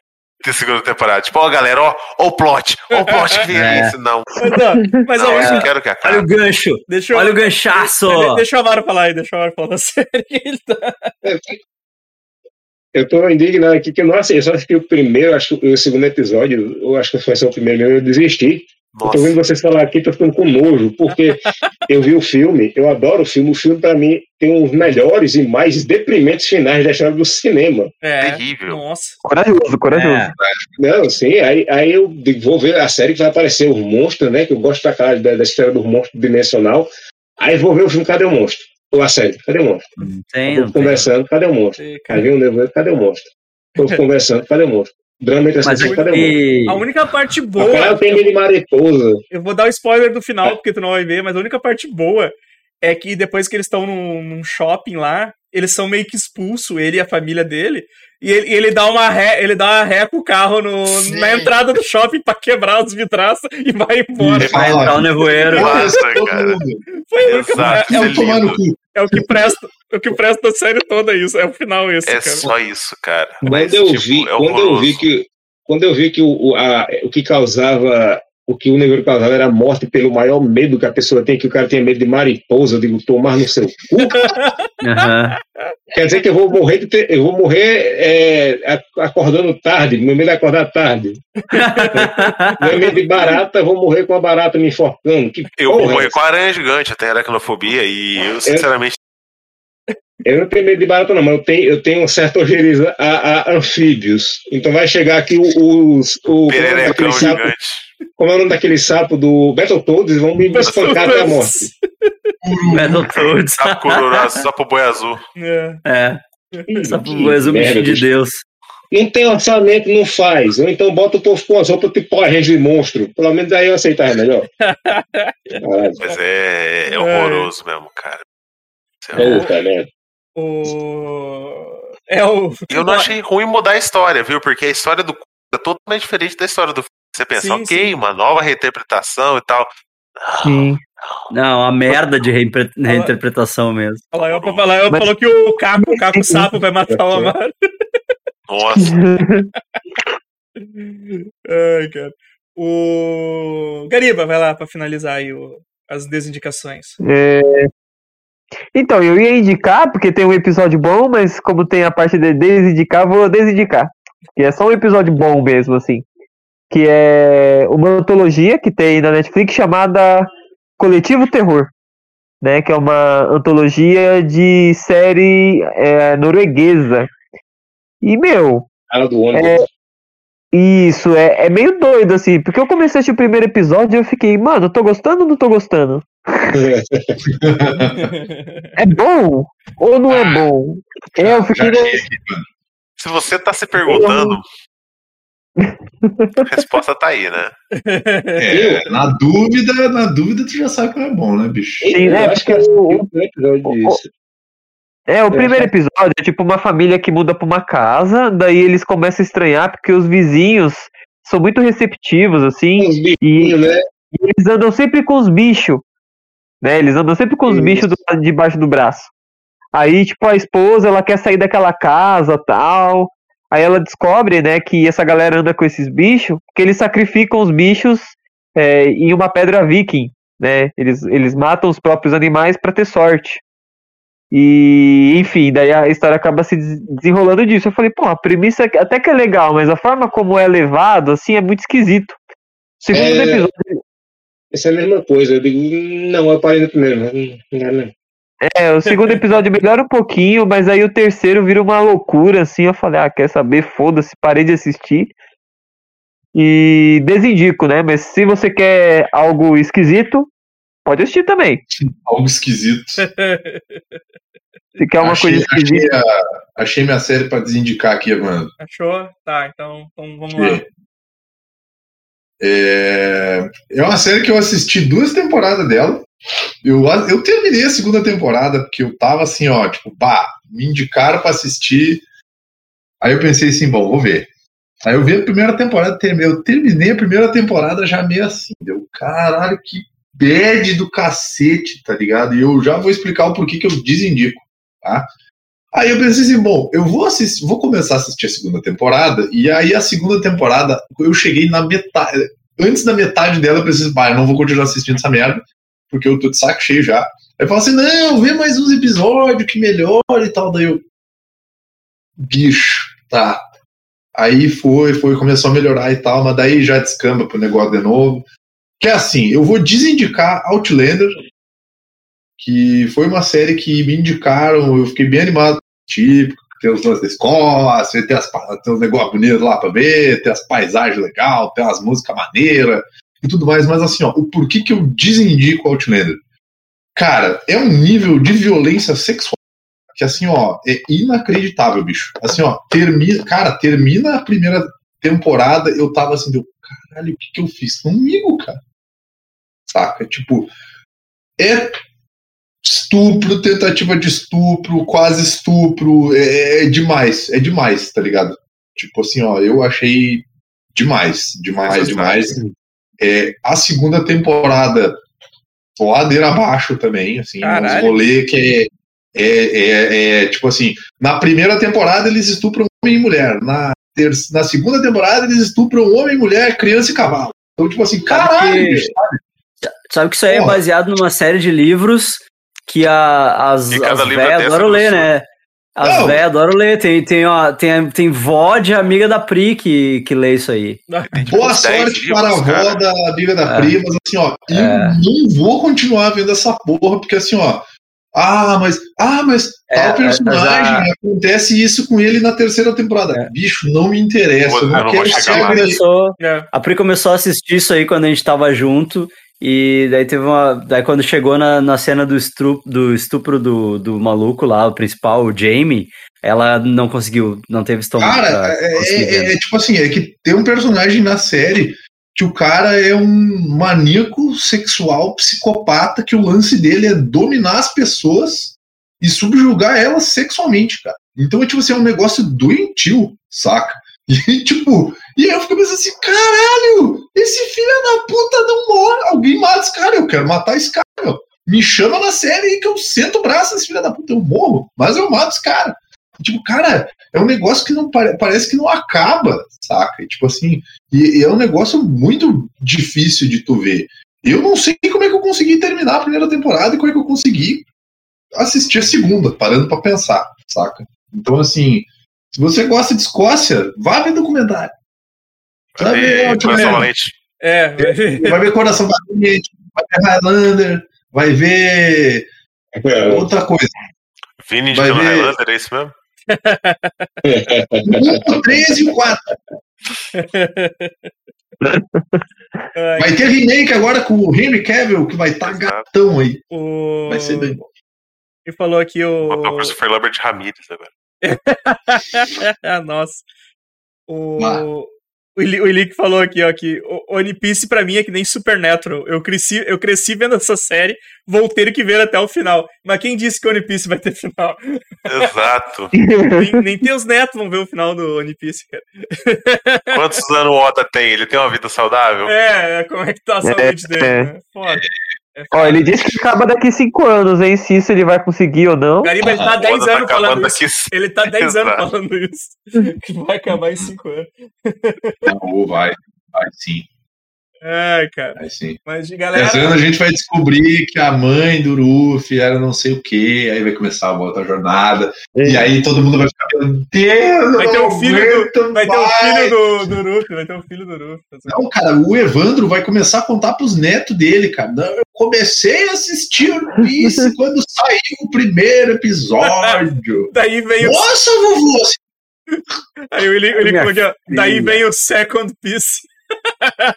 ter segunda temporada. Tipo, ó, galera, ó, ó o plot, ó o plot que vem É. esse. Não, Mas, ó, mas não, ó, eu quero que Olha acabe. o gancho, deixa eu. olha o ganchaço. de- Deixa o Amaro falar aí, deixa o Amaro falar série. ele tá- Eu tô indignado aqui que eu não assisti, eu só assisti o primeiro, acho que o segundo episódio, eu acho que foi só o primeiro mesmo, eu desisti. Eu tô Nossa, vendo vocês falar aqui, tô ficando com nojo, porque eu vi o filme, eu adoro o filme, o filme pra mim tem os melhores e mais deprimentes finais da história do cinema. É. terrível. Nossa. Corajoso, corajoso. É. Não, sim, aí, aí eu vou ver a série que vai aparecer os monstros, né? Que eu gosto da, cara- da, da história do monstro dimensional. Aí vou ver o filme, cadê o monstro? Ou a série, cadê o monstro? Não tem, Tô tem. conversando, cadê o monstro? Sei, Aí cara. vem o nevoeiro, cadê o monstro? Tô conversando, cadê o monstro? Drama entre Mas monstro? aqui... A única parte boa. cara tem de mariposa. Eu vou dar o spoiler do final, porque tu não vai ver, mas a única parte boa é que depois que eles estão num, num shopping lá, eles são meio que expulsos, ele e a família dele, e ele, ele dá uma ré, ele dá uma ré com o carro no, Sim. na entrada do shopping pra quebrar os vitraços e vai embora. Vai entrar o nevoeiro. Massa, "Esse é todo cara." mundo. Foi a única- Exato. é, é cu. É o que presta, é o que presta da série toda isso, é o final esse, É cara. só isso, cara. Quando Mas, eu tipo, vi, é quando eu vi que quando eu vi que o, o, a- o que causava o que o negro causava era a morte pelo maior medo que a pessoa tem, que o cara tinha medo de mariposa, eu digo, tomar no seu cu. Aham. Quer dizer que eu vou morrer, de ter- eu vou morrer é, acordando tarde, meu medo é acordar tarde. Meu medo de barata, eu vou morrer com a barata me enforcando. Que Eu vou é morrer com a aranha gigante, tenho aracnofobia e eu, sinceramente, Eu não tenho medo de barata, não, mas eu tenho, eu tenho um certa ojeriza a, a anfíbios. Então vai chegar aqui os. O, como, é o nome sapo, como é o nome daquele sapo do Battletoads? e vão me espancar até a morte. Battletoads. Sapo cururá, sapo boi azul. É. É. Que pro exame merda, de bicho. Deus. Não tem orçamento, não faz. Ou então bota o povo com as roupas tipo Power de monstro. Pelo menos aí eu aceitar melhor. Caralho, Mas é, é horroroso mesmo, cara. puta merda. O. É o. Eu não achei ruim mudar a história, viu? Porque a história do é totalmente diferente da história do filme. Você pensa, Sim, ok, sim. uma nova reinterpretação e tal. Sim. Não, a merda de reimpre- reinterpretação mesmo. Olha lá, eu pra falar, eu Mas- falou que o Caco, o Caco Sapo vai matar o Amaro. Nossa, Ai, cara. O. Gariba, vai lá pra finalizar aí o- as desindicações. É, Então, eu ia indicar, porque tem um episódio bom, mas como tem a parte de desindicar, eu vou desindicar. Que é só um episódio bom mesmo, assim. Que é uma antologia que tem na Netflix chamada Coletivo Terror. Né, que é uma antologia de série é, norueguesa. E, meu, Cara do ônibus. É. isso é, é meio doido, assim, porque eu comecei a assistir o primeiro episódio e eu fiquei, mano, eu tô gostando ou não tô gostando? É bom ou não é Ah, bom? É, eu fiquei. Se você tá se perguntando, a resposta tá aí, né? É, na dúvida, na dúvida tu já sabe que é bom, né, bicho? Sim, eu é, acho que porque o- assisti o primeiro episódio o- disso. É, o primeiro episódio é tipo uma família que muda pra uma casa, daí eles começam a estranhar porque os vizinhos são muito receptivos, assim, Os e, né? e eles andam sempre com os bichos, né? Eles andam sempre com os Isso. bichos do debaixo do braço. Aí, tipo, a esposa, ela quer sair daquela casa, tal. Aí ela descobre, né, que essa galera anda com esses bichos, que eles sacrificam os bichos é, em uma pedra viking, né? Eles, eles matam os próprios animais pra ter sorte. E, enfim, daí a história acaba se des- desenrolando disso. Eu falei, pô, a premissa até que é legal, mas a forma como é levado, assim, é muito esquisito. Segundo É. episódio, Essa é a mesma coisa. Eu digo, não, eu parei no primeiro. Não, não, não. É, o segundo episódio melhora um pouquinho, mas aí o terceiro vira uma loucura, assim. Eu falei, ah, quer saber? Foda-se, parei de assistir. E desindico, né? Mas se você quer algo esquisito, pode assistir também. Algo esquisito. Se quer uma achei, coisa esquisita. achei, a- achei minha série pra desindicar aqui, mano. Achou? Tá, então, então vamos lá. É, é uma série que eu assisti duas temporadas dela. Eu, eu terminei a segunda temporada porque eu tava assim, ó, tipo, bah, me indicaram pra assistir. Aí eu pensei assim, bom, vou ver. Aí eu vi a primeira temporada, eu terminei a primeira temporada já meio assim, deu caralho, que bad do cacete, tá ligado? E eu já vou explicar o porquê que eu desindico, tá? Aí eu pensei assim, bom, eu vou assistir, vou começar a assistir a segunda temporada, e aí a segunda temporada, eu cheguei na metade, antes da metade dela, eu pensei, bah, eu não vou continuar assistindo essa merda, porque eu tô de saco cheio já. Aí eu falo assim, não, vê mais uns episódios que melhora e tal, daí eu, bicho, tá. Aí foi, foi, começou a melhorar e tal, mas daí já descamba pro negócio de novo. Que é assim, eu vou desindicar Outlander, que foi uma série que me indicaram, eu fiquei bem animado, tipo, tem os lances da Escócia, tem, as, tem uns negócios bonitos lá pra ver, tem as paisagens legais, tem as músicas maneiras e tudo mais, mas assim, ó, o porquê que eu desindico Outlander? Cara, é um nível de violência sexual que assim, ó, é inacreditável, bicho. Assim, ó, termina, cara, termina a primeira temporada, eu tava assim, deu, caralho, o que que eu fiz comigo, cara? Saca? Tipo, é estupro, tentativa de estupro, quase estupro, é, é demais, é demais, tá ligado? Tipo assim, ó, eu achei demais, demais, demais. É, a segunda temporada, ladeira abaixo também, assim, uns Caralho. rolê que é, é, é, é, tipo assim, na primeira temporada eles estupram homem e mulher, na, ter- na segunda temporada eles estupram homem, mulher, criança e cavalo. Então, tipo assim, caralho, que- bicho, Sabe que isso aí é Porra. baseado numa série de livros que a, as, as livro é adoram ler, né? As Não. véias adoram ler. Tem, tem, ó, tem, tem vó de amiga da Pri que, que lê isso aí. Boa uns 10 sorte livros, para a cara. da amiga da É. prima, mas assim, ó, eu É. não vou continuar vendo essa porra, porque assim, ó, ah, mas, ah, mas É, tal personagem, acontece isso com ele na terceira temporada. É. Bicho, não me interessa, eu não eu não quero A Pri, começou, É. a Pri começou a assistir isso aí quando a gente tava junto. E daí teve uma. Daí quando chegou na, na cena do estupro, do, estupro do, do maluco lá, o principal, o Jamie, ela não conseguiu, não teve estômago. Cara, é, conseguir é- ver. é tipo assim, é que tem um personagem na série que o cara é um maníaco sexual, psicopata, que o lance dele é dominar as pessoas e subjugar elas sexualmente, cara. Então é tipo assim, é um negócio doentio, saca? E tipo, e eu fico pensando assim, caralho, esse filho da puta não morre. Alguém mata esse cara, eu quero matar esse cara. Me chama na série aí que eu sento o braço nesse filho da puta, eu morro, mas eu mato esse cara. Tipo, cara, é um negócio que não pare- parece que não acaba, saca? E, tipo assim, e, e é um negócio muito difícil de tu ver. Eu não sei como é que eu consegui terminar a primeira temporada e como é que eu consegui assistir a segunda, parando pra pensar, saca? Então, assim, se você gosta de Escócia, vá ver documentário. Vai ver, E, Outlander. Coração Valente. É, vai ver Coração Valente, vai ver Highlander, vai ver É, outra coisa. Vini de ver- Highlander, é isso mesmo? O 3 e o 4. Ai, Vai ter remake agora com o Henry Cavill, que vai estar tá gatão aí. o... Vai ser bem bom. Ele falou aqui o. O Christopher Lambert Ramirez agora. Nossa. O, Ah. O, Ili- o Ilick falou aqui, ó, que o One Piece pra mim é que nem Supernatural. Eu cresci, eu cresci vendo essa série, vou ter que ver até o final. Mas quem disse que One Piece vai ter final? Exato. nem, nem teus netos vão ver o final do One Piece, cara. Quantos anos o Oda tem? Ele tem uma vida saudável? É, como é que tá a saúde dele, é. né? Foda. Ó, ele disse que acaba daqui 5 anos, hein? Se isso ele vai conseguir ou não. Gariba, ele tá há O 10 Oda tá anos falando acabando isso. daqui. Ele tá 10 anos falando isso. Que vai acabar em 5 anos. Não, vai. Vai sim, Ai, cara. vai sim. Mas, de galera. Esse ano a gente vai descobrir que a mãe do Luffy era não sei o que, aí vai começar a outra jornada, e aí todo mundo vai ficar, meu Deus, Vai ter o filho do- Vai ter o mais." filho do, do Ruff, vai ter o filho do Ruff. Não, cara, o Evandro vai começar a contar pros netos dele, cara. Não, eu comecei a assistir One Piece quando saiu o primeiro episódio. Daí vem o. Nossa, vovô! Aí o Eli, o. Daí vem o Second Piece.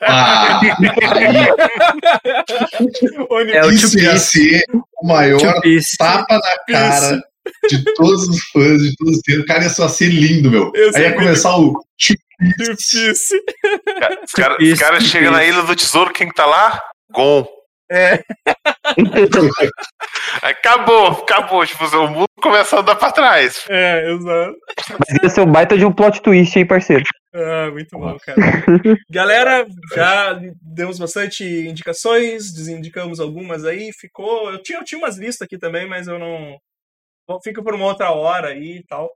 Ah, É o isso ia ser o maior tapa na cara de todos os fãs, de todos os tempos. O cara ia só ser lindo, meu. Eu Aí ia começar o. Cara, Os caras cara chegam na Ilha do Tesouro, quem que tá lá? Gon. É, Acabou, acabou. Tipo, o mundo começa a andar pra trás. é, exato. Mas ia ser um baita de um plot twist, hein, parceiro? Ah, muito bom, cara. Galera, já demos bastante indicações, desindicamos algumas aí, ficou. Eu tinha, eu tinha umas listas aqui também, mas eu não. Fica por uma outra hora aí e tal.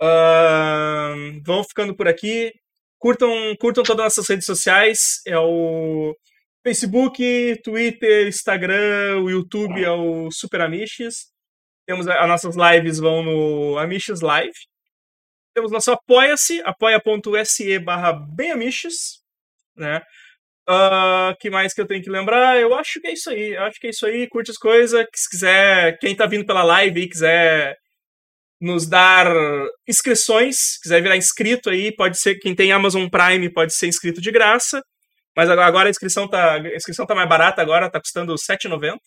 Ahn, vão ficando por aqui. Curtam, curtam todas as nossas redes sociais. É o Facebook, Twitter, Instagram, o YouTube é o Super Amiches. Temos as nossas lives vão no Amiches Live. Temos nosso Apoia-se, apoia.se barra benamiches, né? Ah, que mais que eu tenho que lembrar? Eu acho que é isso aí. Eu acho que é isso aí. Curte as coisas. Se quiser, quem tá vindo pela live e quiser nos dar inscrições, quiser virar inscrito aí, pode ser quem tem Amazon Prime pode ser inscrito de graça. Mas agora- a inscrição tá, a inscrição tá mais barata agora, tá custando R$ 7,90.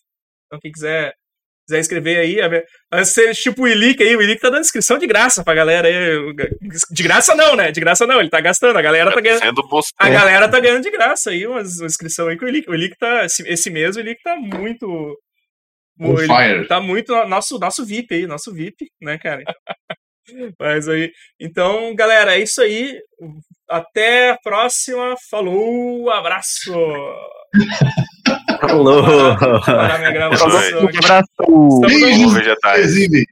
Então quem quiser quiser inscrever aí, a antes ser tipo o Ilick aí, o Ilick tá dando inscrição de graça pra galera aí. De graça não, né? De graça não, ele tá gastando, a galera tá ganhando. A galera tá ganhando de graça aí uma inscrição aí com o Ilick. O Ilick tá. Esse, mês o Ilick tá muito. On ele fire. Tá muito nosso, nosso VIP aí, nosso VIP, né, cara? Mas aí. Então, galera, é isso aí. Até a próxima. Falou, abraço! Minha gravação Isso aí. aqui. Abraço! Estamos vegetais. Resine.